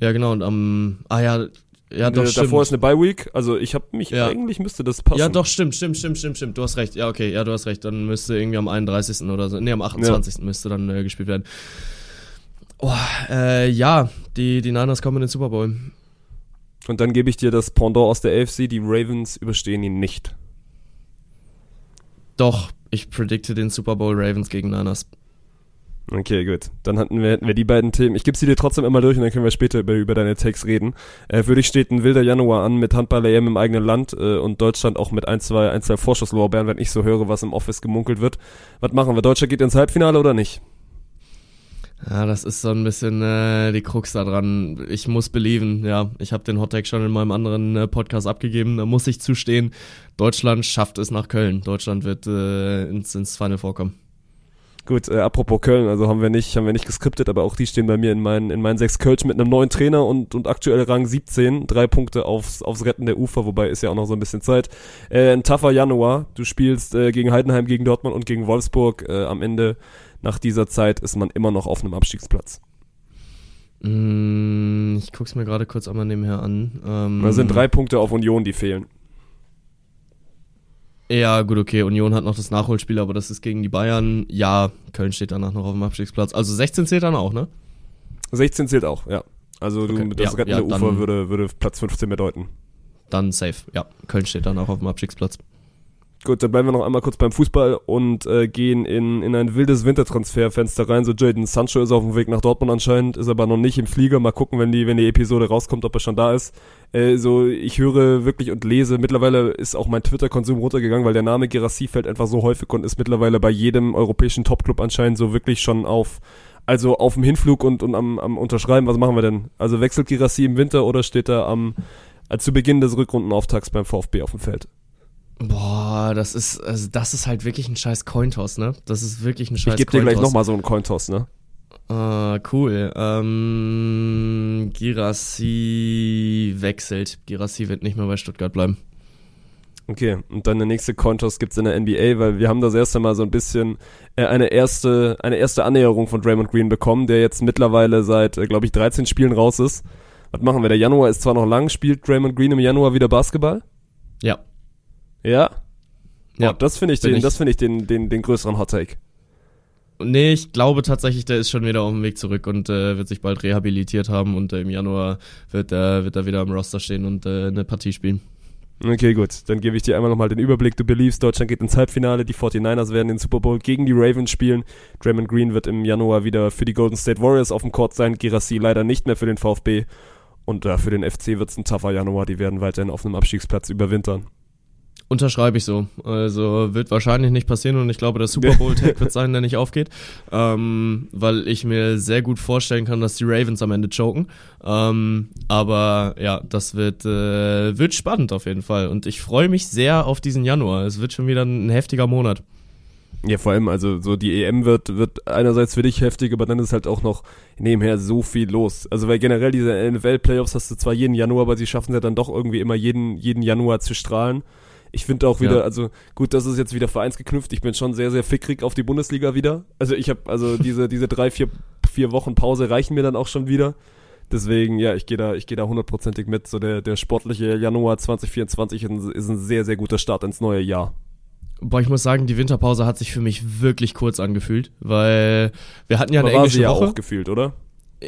Ja, genau, und am. ah ja, ja, doch, Äh, stimmt. Davor ist eine Bye Week. Also ich habe mich, Ja. eigentlich müsste das passen. Ja, doch, stimmt, stimmt, stimmt, stimmt, stimmt. Du hast recht. Ja, okay, ja, du hast recht. Dann müsste irgendwie am 31. oder so. Nee, am 28. müsste dann äh, gespielt werden. Oh, äh, ja, die, die Niners kommen in den Super Bowl. Und dann gebe ich dir das Pendant aus der AFC, die Ravens überstehen ihn nicht. Doch, ich predikte den Super Bowl Ravens gegen Niners. Okay, gut. Dann hatten wir, hätten wir die beiden Themen. Ich gebe sie dir trotzdem immer durch und dann können wir später über, über deine Takes reden. Äh, für dich steht ein wilder Januar an mit Handball-EM im eigenen Land äh, und Deutschland auch mit ein, zwei, ein, zwei Vorschusslorbeeren, wenn ich so höre, was im Office gemunkelt wird. Was machen wir? Deutschland geht ins Halbfinale oder nicht? Ja, das ist so ein bisschen äh, die Krux da dran. Ich muss belieben, ja. Ich habe den Hottag schon in meinem anderen äh, Podcast abgegeben. Da muss ich zustehen. Deutschland schafft es nach Köln. Deutschland wird äh, ins, ins Final vorkommen. Gut, äh, apropos Köln, also haben wir nicht, haben wir nicht geskriptet, aber auch die stehen bei mir in meinen, in meinen sechs Kölsch mit einem neuen Trainer und, und aktuell Rang 17, drei Punkte aufs, aufs Retten der Ufer, wobei ist ja auch noch so ein bisschen Zeit. Äh, ein tougher Januar, du spielst äh, gegen Heidenheim, gegen Dortmund und gegen Wolfsburg. Äh, am Ende, nach dieser Zeit, ist man immer noch auf einem Abstiegsplatz. Mm, ich guck's mir gerade kurz einmal nebenher an. Ähm, Da sind drei Punkte auf Union, die fehlen. Ja, gut, okay. Union hat noch das Nachholspiel, aber das ist gegen die Bayern. Ja, Köln steht danach noch auf dem Abstiegsplatz. Also 16 zählt dann auch, ne? 16 zählt auch, ja. Also du, Okay, das ja, Retten ja, der Ufer würde, würde Platz 15 bedeuten. Dann safe. Ja, Köln steht dann auch auf dem Abstiegsplatz. Gut, dann bleiben wir noch einmal kurz beim Fußball und äh, gehen in, in ein wildes Wintertransferfenster rein. So Jaden Sancho ist auf dem Weg nach Dortmund anscheinend, ist aber noch nicht im Flieger. Mal gucken, wenn die, wenn die Episode rauskommt, ob er schon da ist. Äh, so, ich höre wirklich und lese. Mittlerweile ist auch mein Twitter-Konsum runtergegangen, weil der Name Gerassi fällt einfach so häufig und ist mittlerweile bei jedem europäischen Topclub anscheinend so wirklich schon auf, also auf dem Hinflug und, und am, am Unterschreiben. Was machen wir denn? Also wechselt Gerassi im Winter oder steht er am, zu Beginn des Rückrundenauftakts beim VfB auf dem Feld? Boah, das ist, also das ist halt wirklich ein scheiß Cointoss, ne? Das ist wirklich ein scheiß Ich gebe dir gleich nochmal so einen Cointoss, ne? Ah, cool. Ähm, Girassi wechselt. Girassi wird nicht mehr bei Stuttgart bleiben. Okay, und dann der nächste Cointoss gibt's in der NBA, weil wir haben das erste Mal so ein bisschen äh, eine erste eine erste Annäherung von Draymond Green bekommen, der jetzt mittlerweile seit, äh, glaube ich, 13 Spielen raus ist. Was machen wir? Der Januar ist zwar noch lang, spielt Draymond Green im Januar wieder Basketball? Ja. Ja? Ja. Oh, das finde ich den, ich- das finde ich den, den, den größeren Hot Take. Nee, ich glaube tatsächlich, der ist schon wieder auf dem Weg zurück und äh, wird sich bald rehabilitiert haben und äh, im Januar wird er, wird er wieder am Roster stehen und äh, eine Partie spielen. Okay, gut. Dann gebe ich dir einmal nochmal den Überblick. Du beliebst, Deutschland geht ins Halbfinale. Die 49ers werden den Super Bowl gegen die Ravens spielen. Draymond Green wird im Januar wieder für die Golden State Warriors auf dem Court sein. Girassi leider nicht mehr für den VfB. Und äh, für den FC wird es ein tougher Januar. Die werden weiterhin auf einem Abstiegsplatz überwintern. Unterschreibe ich so. Also wird wahrscheinlich nicht passieren und ich glaube, der Super Bowl Tag wird sein, der nicht aufgeht. Ähm, weil ich mir sehr gut vorstellen kann, dass die Ravens am Ende choken. Ähm, aber ja, das wird, äh, wird spannend auf jeden Fall. Und ich freue mich sehr auf diesen Januar. Es wird schon wieder ein heftiger Monat. Ja, vor allem, also so die EM wird, wird einerseits für dich heftig, aber dann ist halt auch noch nebenher so viel los. Also weil generell diese NFL-Playoffs hast du zwar jeden Januar, aber sie schaffen es ja dann doch irgendwie immer jeden, jeden Januar zu strahlen. Ich finde auch wieder, Ja. also gut, das ist jetzt wieder vereinsgeknüpft. Ich bin schon sehr, sehr fickrig auf die Bundesliga wieder. Also ich habe, also diese, diese drei, vier, vier Wochen Pause reichen mir dann auch schon wieder. Deswegen, ja, ich gehe da, ich gehe da hundertprozentig mit. So der, der sportliche Januar 2024 ist ein, sehr, sehr guter Start ins neue Jahr. Boah, ich muss sagen, die Winterpause hat sich für mich wirklich kurz angefühlt, weil wir hatten ja eine Aber war sie englische ja Woche. auch gefühlt, oder?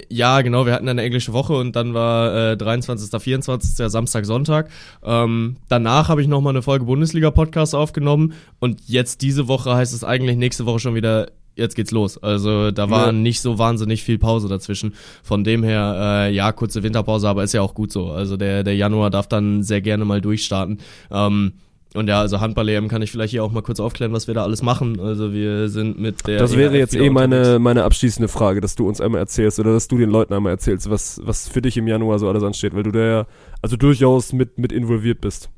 Ja, genau, wir hatten eine englische Woche und dann war äh, 23., 24., Samstag, Sonntag. Ähm, danach habe ich nochmal eine Folge Bundesliga-Podcast aufgenommen und jetzt diese Woche heißt es eigentlich nächste Woche schon wieder, jetzt geht's los. Also da war Ja. nicht so wahnsinnig viel Pause dazwischen. Von dem her, äh, ja, kurze Winterpause, aber ist ja auch gut so. Also der, der Januar darf dann sehr gerne mal durchstarten. Ähm, und ja, also Handball-EM kann ich vielleicht hier auch mal kurz aufklären, was wir da alles machen. Also wir sind mit der Das wäre ERF jetzt eh meine, meine abschließende Frage, dass du uns einmal erzählst oder dass du den Leuten einmal erzählst, was, was für dich im Januar so alles ansteht, weil du da ja also durchaus mit, mit involviert bist.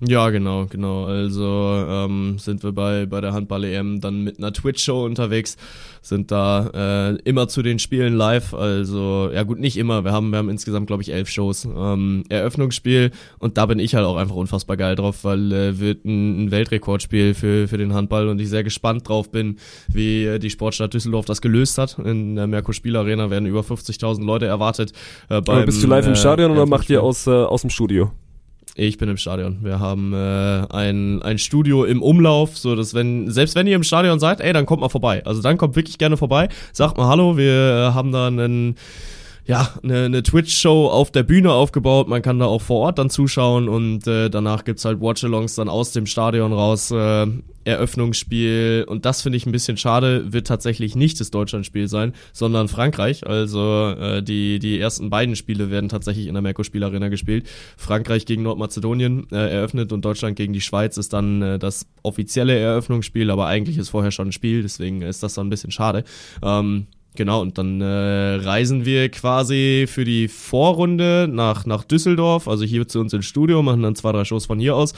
Ja, genau, genau. Also ähm, sind wir bei, bei der Handball-EM dann mit einer Twitch-Show unterwegs, sind da äh, immer zu den Spielen live. Also, ja gut, nicht immer. Wir haben, wir haben insgesamt, glaube ich, elf Shows. Ähm, Eröffnungsspiel und da bin ich halt auch einfach unfassbar geil drauf, weil äh, wird ein, ein Weltrekordspiel für, für den Handball und ich sehr gespannt drauf bin, wie äh, die Sportstadt Düsseldorf das gelöst hat. In der Merkur Spiel Arena werden über 50.000 Leute erwartet. Äh, Aber beim, bist du live im äh, Stadion oder macht ihr aus, äh, aus dem Studio? Ich bin im Stadion. Wir haben äh, ein, ein Studio im Umlauf, so dass wenn, selbst wenn ihr im Stadion seid, ey, dann kommt mal vorbei. Also dann kommt wirklich gerne vorbei. Sagt mal Hallo, wir äh, haben da einen, ja, eine, eine Twitch-Show auf der Bühne aufgebaut. Man kann da auch vor Ort dann zuschauen und äh, danach gibt's halt Watchalongs dann aus dem Stadion raus. Äh, Eröffnungsspiel und das finde ich ein bisschen schade, wird tatsächlich nicht das Deutschlandspiel sein, sondern Frankreich. Also äh, die, die ersten beiden Spiele werden tatsächlich in der Merkur Spielarena gespielt. Frankreich gegen Nordmazedonien äh, eröffnet und Deutschland gegen die Schweiz ist dann äh, das offizielle Eröffnungsspiel, aber eigentlich ist vorher schon ein Spiel, deswegen ist das dann ein bisschen schade. Ähm, Genau, und dann äh, reisen wir quasi für die Vorrunde nach, nach Düsseldorf, also hier zu uns ins Studio, machen dann zwei, drei Shows von hier aus.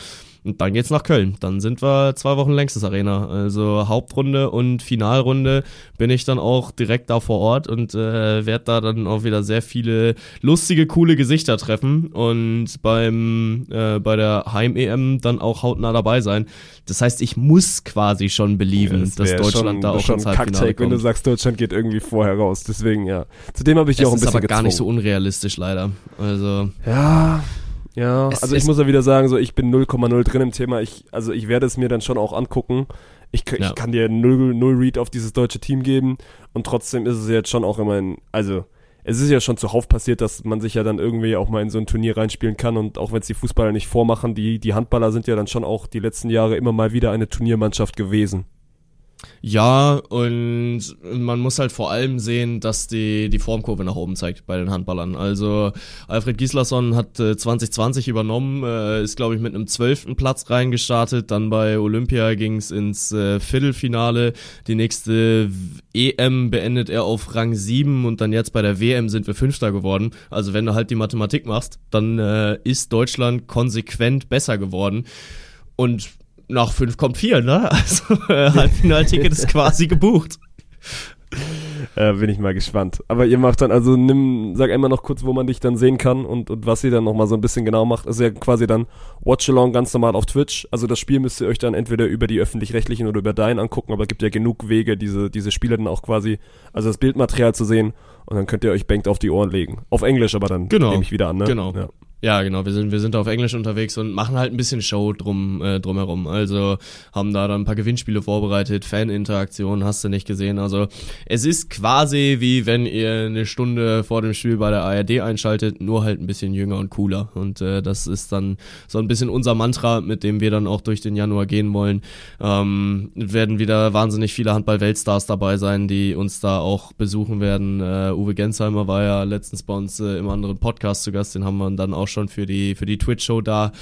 Und dann geht's nach Köln. Dann sind wir zwei Wochen längstes Arena. Also Hauptrunde und Finalrunde bin ich dann auch direkt da vor Ort und äh, werde da dann auch wieder sehr viele lustige, coole Gesichter treffen und beim äh, bei der Heim-EM dann auch hautnah dabei sein. Das heißt, ich muss quasi schon belieben, Das dass Deutschland schon, da auch schon ins Halbfinale Kacktake, wenn du kommt. sagst, Deutschland geht irgendwie vorher raus. Deswegen, ja. Zudem habe ich Es auch ein ist bisschen aber gar nicht so gezwungen. unrealistisch leider. Also Ja, ja. Es also ich muss ja wieder sagen, so ich bin 0,0 drin im Thema. Ich, also ich werde es mir dann schon auch angucken. Ich, Ja. ich kann dir null, null Read auf dieses deutsche Team geben und trotzdem ist es jetzt schon auch immer ein, also es ist ja schon zuhauf passiert, dass man sich ja dann irgendwie auch mal in so ein Turnier reinspielen kann und auch wenn es die Fußballer nicht vormachen, die, die Handballer sind ja dann schon auch die letzten Jahre immer mal wieder eine Turniermannschaft gewesen. Ja, und man muss halt vor allem sehen, dass die, die Formkurve nach oben zeigt bei den Handballern. Also Alfred Gislason hat äh, 2020 übernommen, äh, ist glaube ich mit einem zwölften Platz reingestartet. Dann bei Olympia ging's ins äh, Viertelfinale. Die nächste EM beendet er auf Rang 7 und dann jetzt bei der WM sind wir Fünfter geworden. Also wenn du halt die Mathematik machst, dann äh, ist Deutschland konsequent besser geworden. Und nach fünf kommt vier, ne? Also äh, Halbfinalticket ist quasi gebucht. Äh, bin ich mal gespannt. Aber ihr macht dann, also nimm, sag einmal noch kurz, wo man dich dann sehen kann und, und was ihr dann nochmal so ein bisschen genau macht. Also ja quasi dann Watch-Along ganz normal auf Twitch. Also das Spiel müsst ihr euch dann entweder über die öffentlich-rechtlichen oder über deinen angucken, aber es gibt ja genug Wege, diese, diese Spiele dann auch quasi, also das Bildmaterial zu sehen und dann könnt ihr euch Bankt auf die Ohren legen. Auf Englisch aber dann, Genau. nehme ich wieder an, ne? Genau. Ja. Ja, genau, wir sind, wir sind auf Englisch unterwegs und machen halt ein bisschen Show drum, äh, drumherum. Also haben da dann ein paar Gewinnspiele vorbereitet, Faninteraktion, hast du nicht gesehen. Also es ist quasi wie wenn ihr eine Stunde vor dem Spiel bei der ARD einschaltet, nur halt ein bisschen jünger und cooler. Und äh, das ist dann so ein bisschen unser Mantra, mit dem wir dann auch durch den Januar gehen wollen. Ähm, werden wieder wahnsinnig viele Handball-Weltstars dabei sein, die uns da auch besuchen werden. Äh, Uwe Gensheimer war ja letztens bei uns äh, im anderen Podcast zu Gast, den haben wir dann auch schon für die, für die Twitch-Show da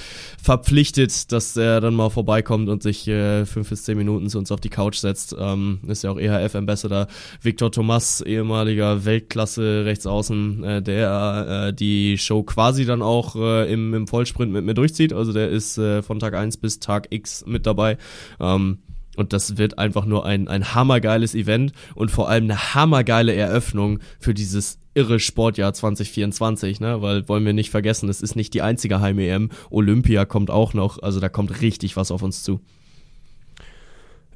verpflichtet, dass er dann mal vorbeikommt und sich äh, fünf bis zehn Minuten zu uns auf die Couch setzt. Ähm, ist ja auch EHF-Ambassador. Victor Thomas, ehemaliger Weltklasse Rechtsaußen, äh, der äh, die Show quasi dann auch äh, im, im Vollsprint mit mir durchzieht. Also der ist äh, von Tag 1 bis Tag X mit dabei. Ähm, und das wird einfach nur ein, ein hammergeiles Event und vor allem eine hammergeile Eröffnung für dieses irre Sportjahr 2024, ne? Weil wollen wir nicht vergessen, es ist nicht die einzige Heim-EM. Olympia kommt auch noch, also da kommt richtig was auf uns zu.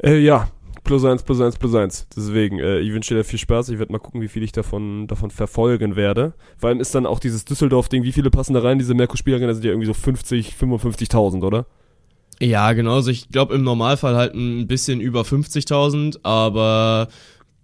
Äh, ja, plus eins, plus eins, plus eins. Deswegen, äh, ich wünsche dir viel Spaß. Ich werde mal gucken, wie viel ich davon, davon verfolgen werde. Vor allem ist dann auch dieses Düsseldorf-Ding, wie viele passen da rein? Diese Merkur-Spielerinnen sind ja irgendwie so 50, 55.000, oder? Ja, genau. Also ich glaube im Normalfall halt ein bisschen über 50.000, aber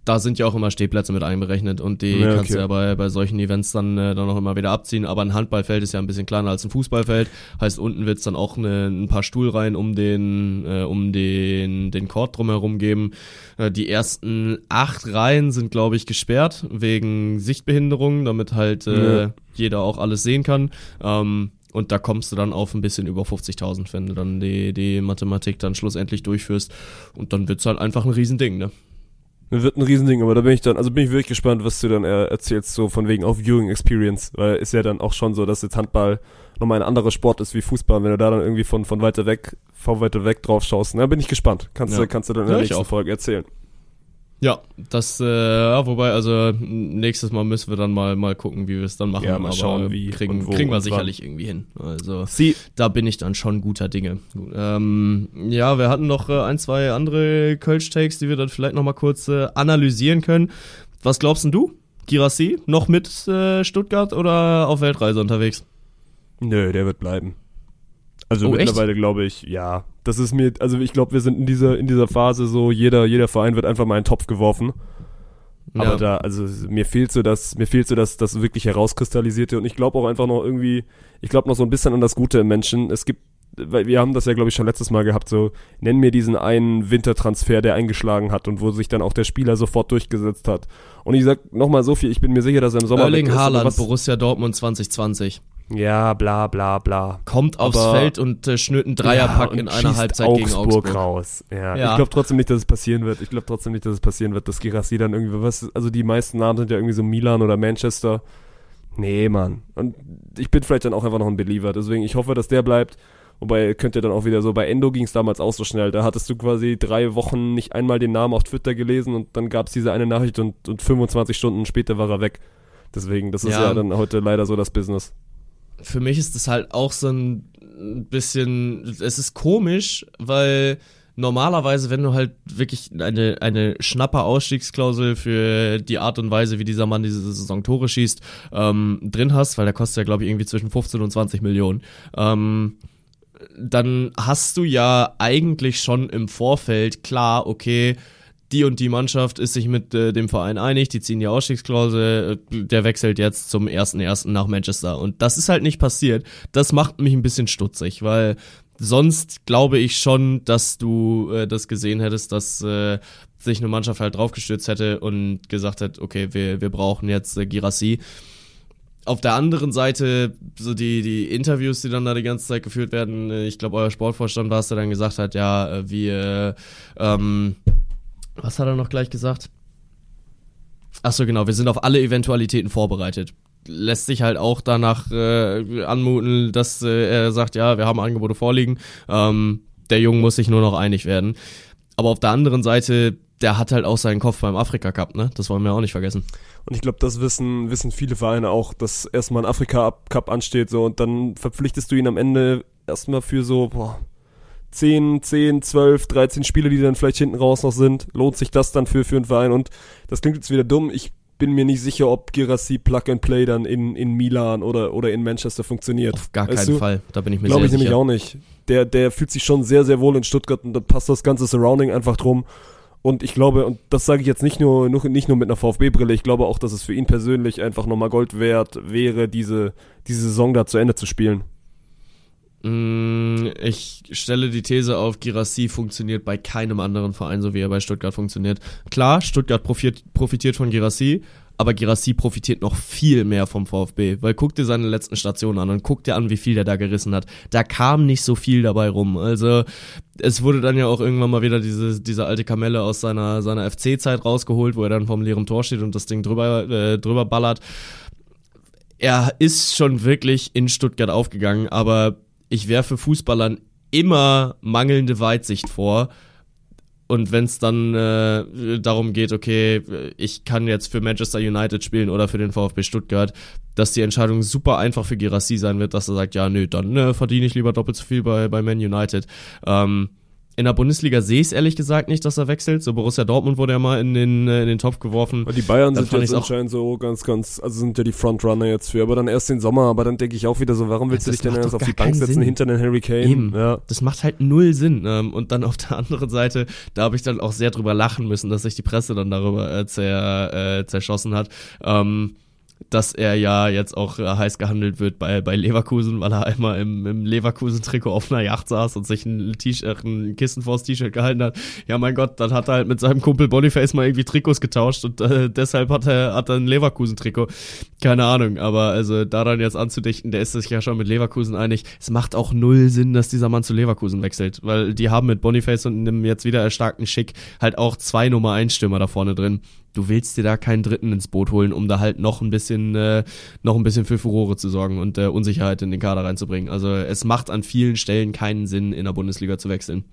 da sind ja auch immer Stehplätze mit einberechnet und die Ja, kannst du okay. ja bei, bei solchen Events dann, äh, dann auch immer wieder abziehen. Aber ein Handballfeld ist ja ein bisschen kleiner als ein Fußballfeld. Heißt, unten wird's dann auch eine, ein paar Stuhlreihen um den, äh, um den, den Court drumherum geben. Äh, die ersten acht Reihen sind, glaube ich, gesperrt wegen Sichtbehinderung, damit halt äh, Ja. jeder auch alles sehen kann. Ähm, und da kommst du dann auf ein bisschen über 50.000, wenn du dann die, die Mathematik dann schlussendlich durchführst. Und dann wird's halt einfach ein Riesending, ne? Wird ein Riesending, aber da bin ich dann, also bin ich wirklich gespannt, was du dann äh, erzählst, so von wegen auf Viewing Experience, weil ist ja dann auch schon so, dass jetzt Handball nochmal ein anderer Sport ist wie Fußball, wenn du da dann irgendwie von, von weiter weg, von weiter weg drauf schaust, na, bin ich gespannt. Kannst Ja. du, kannst du dann in der Ja, ich nächsten auch. Folge erzählen. Ja, das, äh, ja, wobei, also nächstes Mal müssen wir dann mal, mal gucken, wie wir es dann machen. Ja, mal schauen, wie kriegen, und wo kriegen wir sicherlich irgendwie hin. Also Sie, da bin ich dann schon guter Dinge. Ähm, ja, wir hatten noch äh, ein, zwei andere Kölsch-Takes, die wir dann vielleicht nochmal kurz äh, analysieren können. Was glaubst denn du? Girassi noch mit äh, Stuttgart oder auf Weltreise unterwegs? nö, der wird bleiben. Also Oh, mittlerweile glaube ich, ja. Das ist mir, also ich glaube, wir sind in dieser, in dieser Phase so, jeder, jeder Verein wird einfach mal in den Topf geworfen. Aber Ja. da, also mir fehlt so das, mir fehlt so das, das wirklich herauskristallisierte und ich glaube auch einfach noch irgendwie, ich glaube noch so ein bisschen an das Gute im Menschen. Es gibt, weil wir haben das ja glaube ich schon letztes Mal gehabt, so nenn mir diesen einen Wintertransfer, der eingeschlagen hat und wo sich dann auch der Spieler sofort durchgesetzt hat. Und ich sag nochmal so viel, ich bin mir sicher, dass er im Sommer Erling aber Haaland, Borussia Dortmund 2020. Ja, bla bla bla. Kommt aufs Aber- Feld und äh, schnürt einen Dreierpack Ja, in einer Halbzeit gegen Augsburg. raus. Ja, Ja. ich glaube trotzdem nicht, dass es passieren wird. Ich glaube trotzdem nicht, dass es passieren wird, dass Girassi dann irgendwie was, also die meisten Namen sind ja irgendwie so Milan oder Manchester. Nee, Mann. Und ich bin vielleicht dann auch einfach noch ein Believer. Deswegen, ich hoffe, dass der bleibt. Wobei, könnte dann auch wieder so, bei Endo ging es damals auch so schnell. Da hattest du quasi drei Wochen nicht einmal den Namen auf Twitter gelesen und dann gab es diese eine Nachricht und, und 25 Stunden später war er weg. Deswegen, das ist ja, Ja. dann heute leider so das Business. Für mich ist das halt auch so ein bisschen, es ist komisch, weil normalerweise, wenn du halt wirklich eine, eine schnapper Ausstiegsklausel für die Art und Weise, wie dieser Mann diese Saison Tore schießt, ähm, drin hast, weil der kostet ja, glaube ich, irgendwie zwischen 15 und 20 Millionen, ähm, dann hast du ja eigentlich schon im Vorfeld klar, okay, die und die Mannschaft ist sich mit äh, dem Verein einig, die ziehen die Ausstiegsklausel, äh, der wechselt jetzt zum 1.1. nach Manchester. Und das ist halt nicht passiert. Das macht mich ein bisschen stutzig, weil sonst glaube ich schon, dass du äh, das gesehen hättest, dass äh, sich eine Mannschaft halt draufgestürzt hätte und gesagt hat, okay, wir, wir brauchen jetzt äh, Girassi. Auf der anderen Seite, so die, die Interviews, die dann da die ganze Zeit geführt werden, äh, ich glaube, euer Sportvorstand war es, der dann gesagt hat, ja, äh, wir, ähm, was hat er noch gleich gesagt? Ach so, genau, wir sind auf alle Eventualitäten vorbereitet. Lässt sich halt auch danach äh, anmuten, dass äh, er sagt, ja, wir haben Angebote vorliegen. Ähm, der Junge muss sich nur noch einig werden. Aber auf der anderen Seite, der hat halt auch seinen Kopf beim Afrika Cup, ne? Das wollen wir auch nicht vergessen. Und ich glaube, das wissen, wissen viele Vereine auch, dass erstmal ein Afrika-Cup ansteht so und dann verpflichtest du ihn am Ende erstmal für so boah, 10, 10, 12, 13 Spiele, die dann vielleicht hinten raus noch sind. Lohnt sich das dann für, für einen Verein? Und das klingt jetzt wieder dumm. Ich bin mir nicht sicher, ob Girassi Plug and Play dann in, in Milan oder, oder in Manchester funktioniert. Auf gar Weißt keinen du? Fall. Da bin ich mir Glaube ich nämlich sicher. auch nicht. Der, der fühlt sich schon sehr, sehr wohl in Stuttgart und da passt das ganze Surrounding einfach drum. Und ich glaube, und das sage ich jetzt nicht nur, nur nicht nur mit einer VfB-Brille, ich glaube auch, dass es für ihn persönlich einfach nochmal Gold wert wäre, diese, diese Saison da zu Ende zu spielen. Mm, Ich stelle die These auf, Girassi funktioniert bei keinem anderen Verein, so wie er bei Stuttgart funktioniert. Klar, Stuttgart profitiert, von Girassi, aber Girassi profitiert noch viel mehr vom VfB, weil guck dir seine letzten Stationen an und guck dir an, wie viel der da gerissen hat. Da kam nicht so viel dabei rum. Also es wurde dann ja auch irgendwann mal wieder diese, diese alte Kamelle aus seiner, seiner FC-Zeit rausgeholt, wo er dann vom leeren Tor steht und das Ding drüber, äh, drüber ballert. Er ist schon wirklich in Stuttgart aufgegangen, aber ich werfe Fußballern immer mangelnde Weitsicht vor. Und wenn es dann äh, darum geht, okay, ich kann jetzt für Manchester United spielen oder für den VfB Stuttgart, dass die Entscheidung super einfach für Girassi sein wird, dass er sagt, ja, nö, dann äh, verdiene ich lieber doppelt so viel bei, bei Man United. Ähm, in der Bundesliga sehe ich es ehrlich gesagt nicht, dass er wechselt. So Borussia Dortmund wurde ja mal in den, äh, in den Topf geworfen. Weil die Bayern Dann sind jetzt anscheinend so ganz, ganz, also sind ja die Frontrunner jetzt für, aber dann erst den Sommer, aber dann denke ich auch wieder so, warum willst Ja, du das dich denn erst auf die Bank setzen Sinn. hinter den Harry Kane? Eben. Ja. Das macht halt null Sinn. Ähm, und dann auf der anderen Seite, da habe ich dann auch sehr drüber lachen müssen, dass sich die Presse dann darüber äh, äh, zerschossen hat. Ähm, dass er ja jetzt auch äh, heiß gehandelt wird bei, bei Leverkusen, weil er einmal im, im Leverkusen-Trikot auf einer Yacht saß und sich ein, T-Shirt, ein Kissen vors T-Shirt gehalten hat. Ja, mein Gott, dann hat er halt mit seinem Kumpel Boniface mal irgendwie Trikots getauscht und äh, deshalb hat er, hat er ein Leverkusen-Trikot. Keine Ahnung, aber also daran jetzt anzudichten, der ist sich ja schon mit Leverkusen einig. Es macht auch null Sinn, dass dieser Mann zu Leverkusen wechselt, weil die haben mit Boniface und einem jetzt wieder erstarkten Schick halt auch zwei Nummer 1 Stürmer da vorne drin. Du willst dir da keinen dritten ins Boot holen, um da halt noch ein bisschen, äh, noch ein bisschen für Furore zu sorgen und äh, Unsicherheit in den Kader reinzubringen. Also es macht an vielen Stellen keinen Sinn, in der Bundesliga zu wechseln.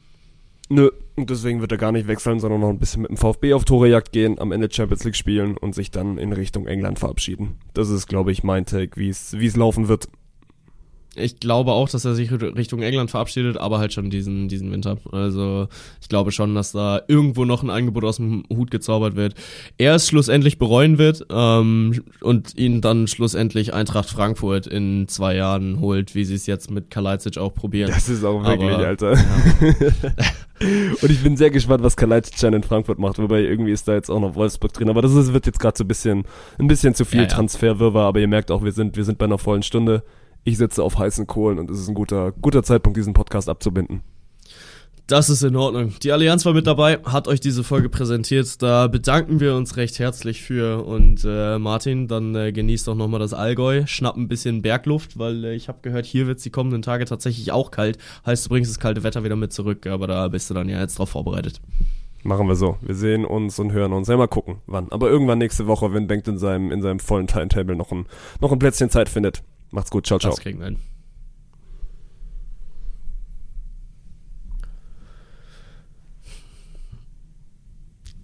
Nö, und deswegen wird er gar nicht wechseln, sondern noch ein bisschen mit dem VfB auf Torejagd gehen, am Ende Champions League spielen und sich dann in Richtung England verabschieden. Das ist, glaube ich, mein Take, wie es wie es laufen wird. Ich glaube auch, dass er sich Richtung England verabschiedet, aber halt schon diesen, diesen Winter. Also ich glaube schon, dass da irgendwo noch ein Angebot aus dem Hut gezaubert wird. Er es schlussendlich bereuen wird ähm, und ihn dann schlussendlich Eintracht Frankfurt in zwei Jahren holt, wie sie es jetzt mit Kalajdzic auch probieren. Das ist auch wirklich, Aber, Alter. Ja. Und ich bin sehr gespannt, was Kalajdzic in Frankfurt macht, wobei irgendwie ist da jetzt auch noch Wolfsburg drin. Aber das ist, wird jetzt gerade so ein bisschen, ein bisschen zu viel Ja, ja. Transferwirrwarr, aber ihr merkt auch, wir sind, wir sind bei einer vollen Stunde. Ich sitze auf heißen Kohlen und es ist ein guter, guter Zeitpunkt, diesen Podcast abzubinden. Das ist in Ordnung. Die Allianz war mit dabei, hat euch diese Folge präsentiert. Da bedanken wir uns recht herzlich für. Und äh, Martin, dann äh, genießt doch nochmal das Allgäu, schnapp ein bisschen Bergluft, weil äh, ich habe gehört, hier wird es die kommenden Tage tatsächlich auch kalt. Heißt, du bringst das kalte Wetter wieder mit zurück, aber da bist du dann ja jetzt drauf vorbereitet. Machen wir so. Wir sehen uns und hören uns. Ja, mal gucken, wann. Aber irgendwann nächste Woche, wenn Bengt in seinem, in seinem vollen Timetable noch ein, noch ein Plätzchen Zeit findet. Macht's gut. Ciao, ciao. Das kriegen wir hin.